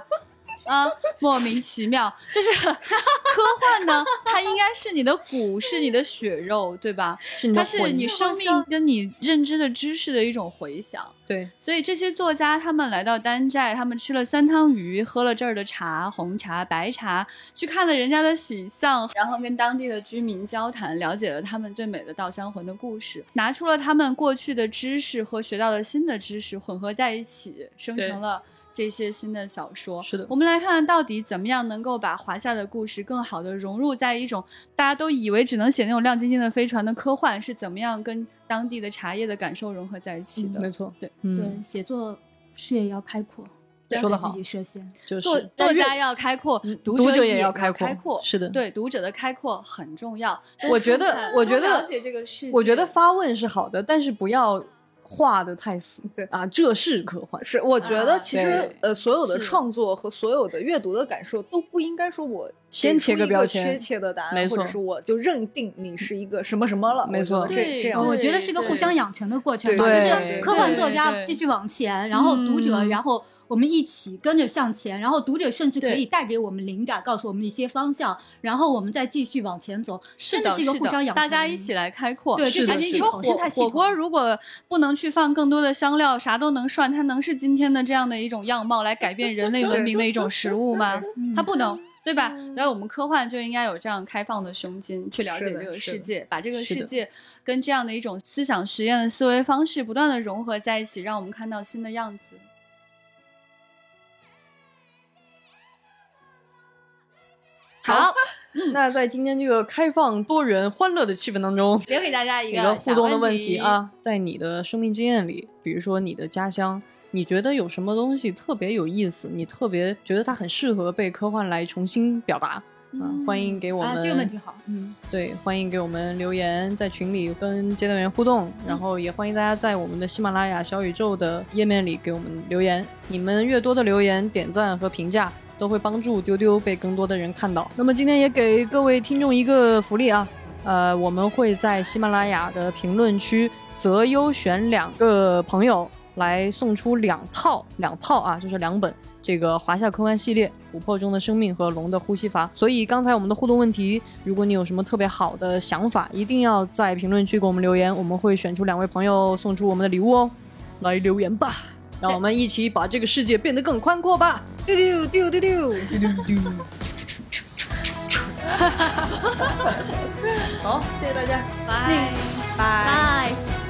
Speaker 3: 啊，莫名其妙，就是 <laughs> 科幻呢，它应该是你的骨，是你的血肉，对吧？它是你生命跟你认知的知识的一种回响。
Speaker 1: 对
Speaker 3: 所以这些作家他们来到丹寨，他们吃了酸汤鱼，喝了这儿的茶，红茶、白茶，去看了人家的喜丧，然后跟当地的居民交谈，了解了他们最美的稻香魂的故事，拿出了他们过去的知识和学到的新的知识混合在一起，生成了。这些新的小说，
Speaker 1: 是的
Speaker 3: 我们来看看到底怎么样能够把华夏的故事更好的融入在一种大家都以为只能写那种亮晶晶的飞船的科幻，是怎么样跟当地的茶叶的感受融合在一起的？
Speaker 1: 没错，
Speaker 3: 对
Speaker 1: 嗯，
Speaker 2: 对，写作视野要开阔，
Speaker 1: 对说得好
Speaker 2: 自己设限。
Speaker 1: 就是
Speaker 3: 作作家要开阔，读
Speaker 1: 读者
Speaker 3: 也
Speaker 1: 也要
Speaker 3: 开阔
Speaker 1: 开阔是的
Speaker 3: 对读者的开阔很重要。
Speaker 1: 我觉得我觉得
Speaker 3: 了解这个事，
Speaker 1: 我觉得发问是好的，但是不要画的太死。
Speaker 4: 对。
Speaker 1: 啊，这是科幻，
Speaker 4: 是，我觉得
Speaker 3: 啊
Speaker 4: 其实、
Speaker 1: 对。
Speaker 4: 呃，所有的创作和所有的阅读的感受都不应该说我
Speaker 1: 先
Speaker 4: 给出一
Speaker 1: 贴个标签。
Speaker 4: 确切的答案，或
Speaker 1: 没错。
Speaker 4: 者是我就认定你是一个什么什么了。
Speaker 1: 没错
Speaker 4: 这这样。
Speaker 2: 我觉得
Speaker 3: 对
Speaker 2: 是个互相养成的过程吧，
Speaker 1: 对
Speaker 2: 就是科幻作家继续往前，然后读者，
Speaker 3: 嗯
Speaker 2: 然后我们一起跟着向前，然后读者甚至可以带给我们灵感，告诉我们一些方向，然后我们再继续往前走，真
Speaker 3: 的
Speaker 2: 是一个互相养成。
Speaker 3: 大家一起来开阔。
Speaker 2: 对
Speaker 1: 这是
Speaker 3: 哎你说火火锅如果不能去放更多的香料，啥都能涮，它能是今天的这样的一种样貌来改变人类文明的一种食物吗？<laughs> 它不能。对吧？所以我们科幻就应该有这样开放的胸襟，去了解这个世界，把这个世界跟这样的一种思想实验的思维方式不断的融合在一起，让我们看到新的样子。好，
Speaker 1: 那在今天这个开放、多元、欢乐的气氛当中，
Speaker 3: 留给大家一
Speaker 1: 一
Speaker 3: 个
Speaker 1: 个互动的问题啊，在你的生命经验里，比如说你的家乡，你觉得有什么东西特别有意思？你特别觉得它很适合被科幻来重新表达？嗯，欢迎给我们、
Speaker 2: 啊，这个问题好，嗯，
Speaker 1: 对，欢迎给我们留言，在群里跟接待员互动，然后也欢迎大家在我们的喜马拉雅小宇宙的页面里给我们留言。你们越多的留言、点赞和评价，都会帮助丢丢被更多的人看到。那么今天也给各位听众一个福利啊，呃，我们会在喜马拉雅的评论区择优选两个朋友来送出两套两套啊，就是两本。这个华夏科幻系列《琥珀中的生命》和《龙的呼吸阀》，所以刚才我们的互动问题，如果你有什么特别好的想法，一定要在评论区给我们留言，我们会选出两位朋友送出我们的礼物哦。来留言吧，让我们一起把这个世界变得更宽阔吧。
Speaker 4: 丢丢丢丢丢。<laughs>
Speaker 1: 好，谢谢大家。
Speaker 3: 拜。
Speaker 4: 拜。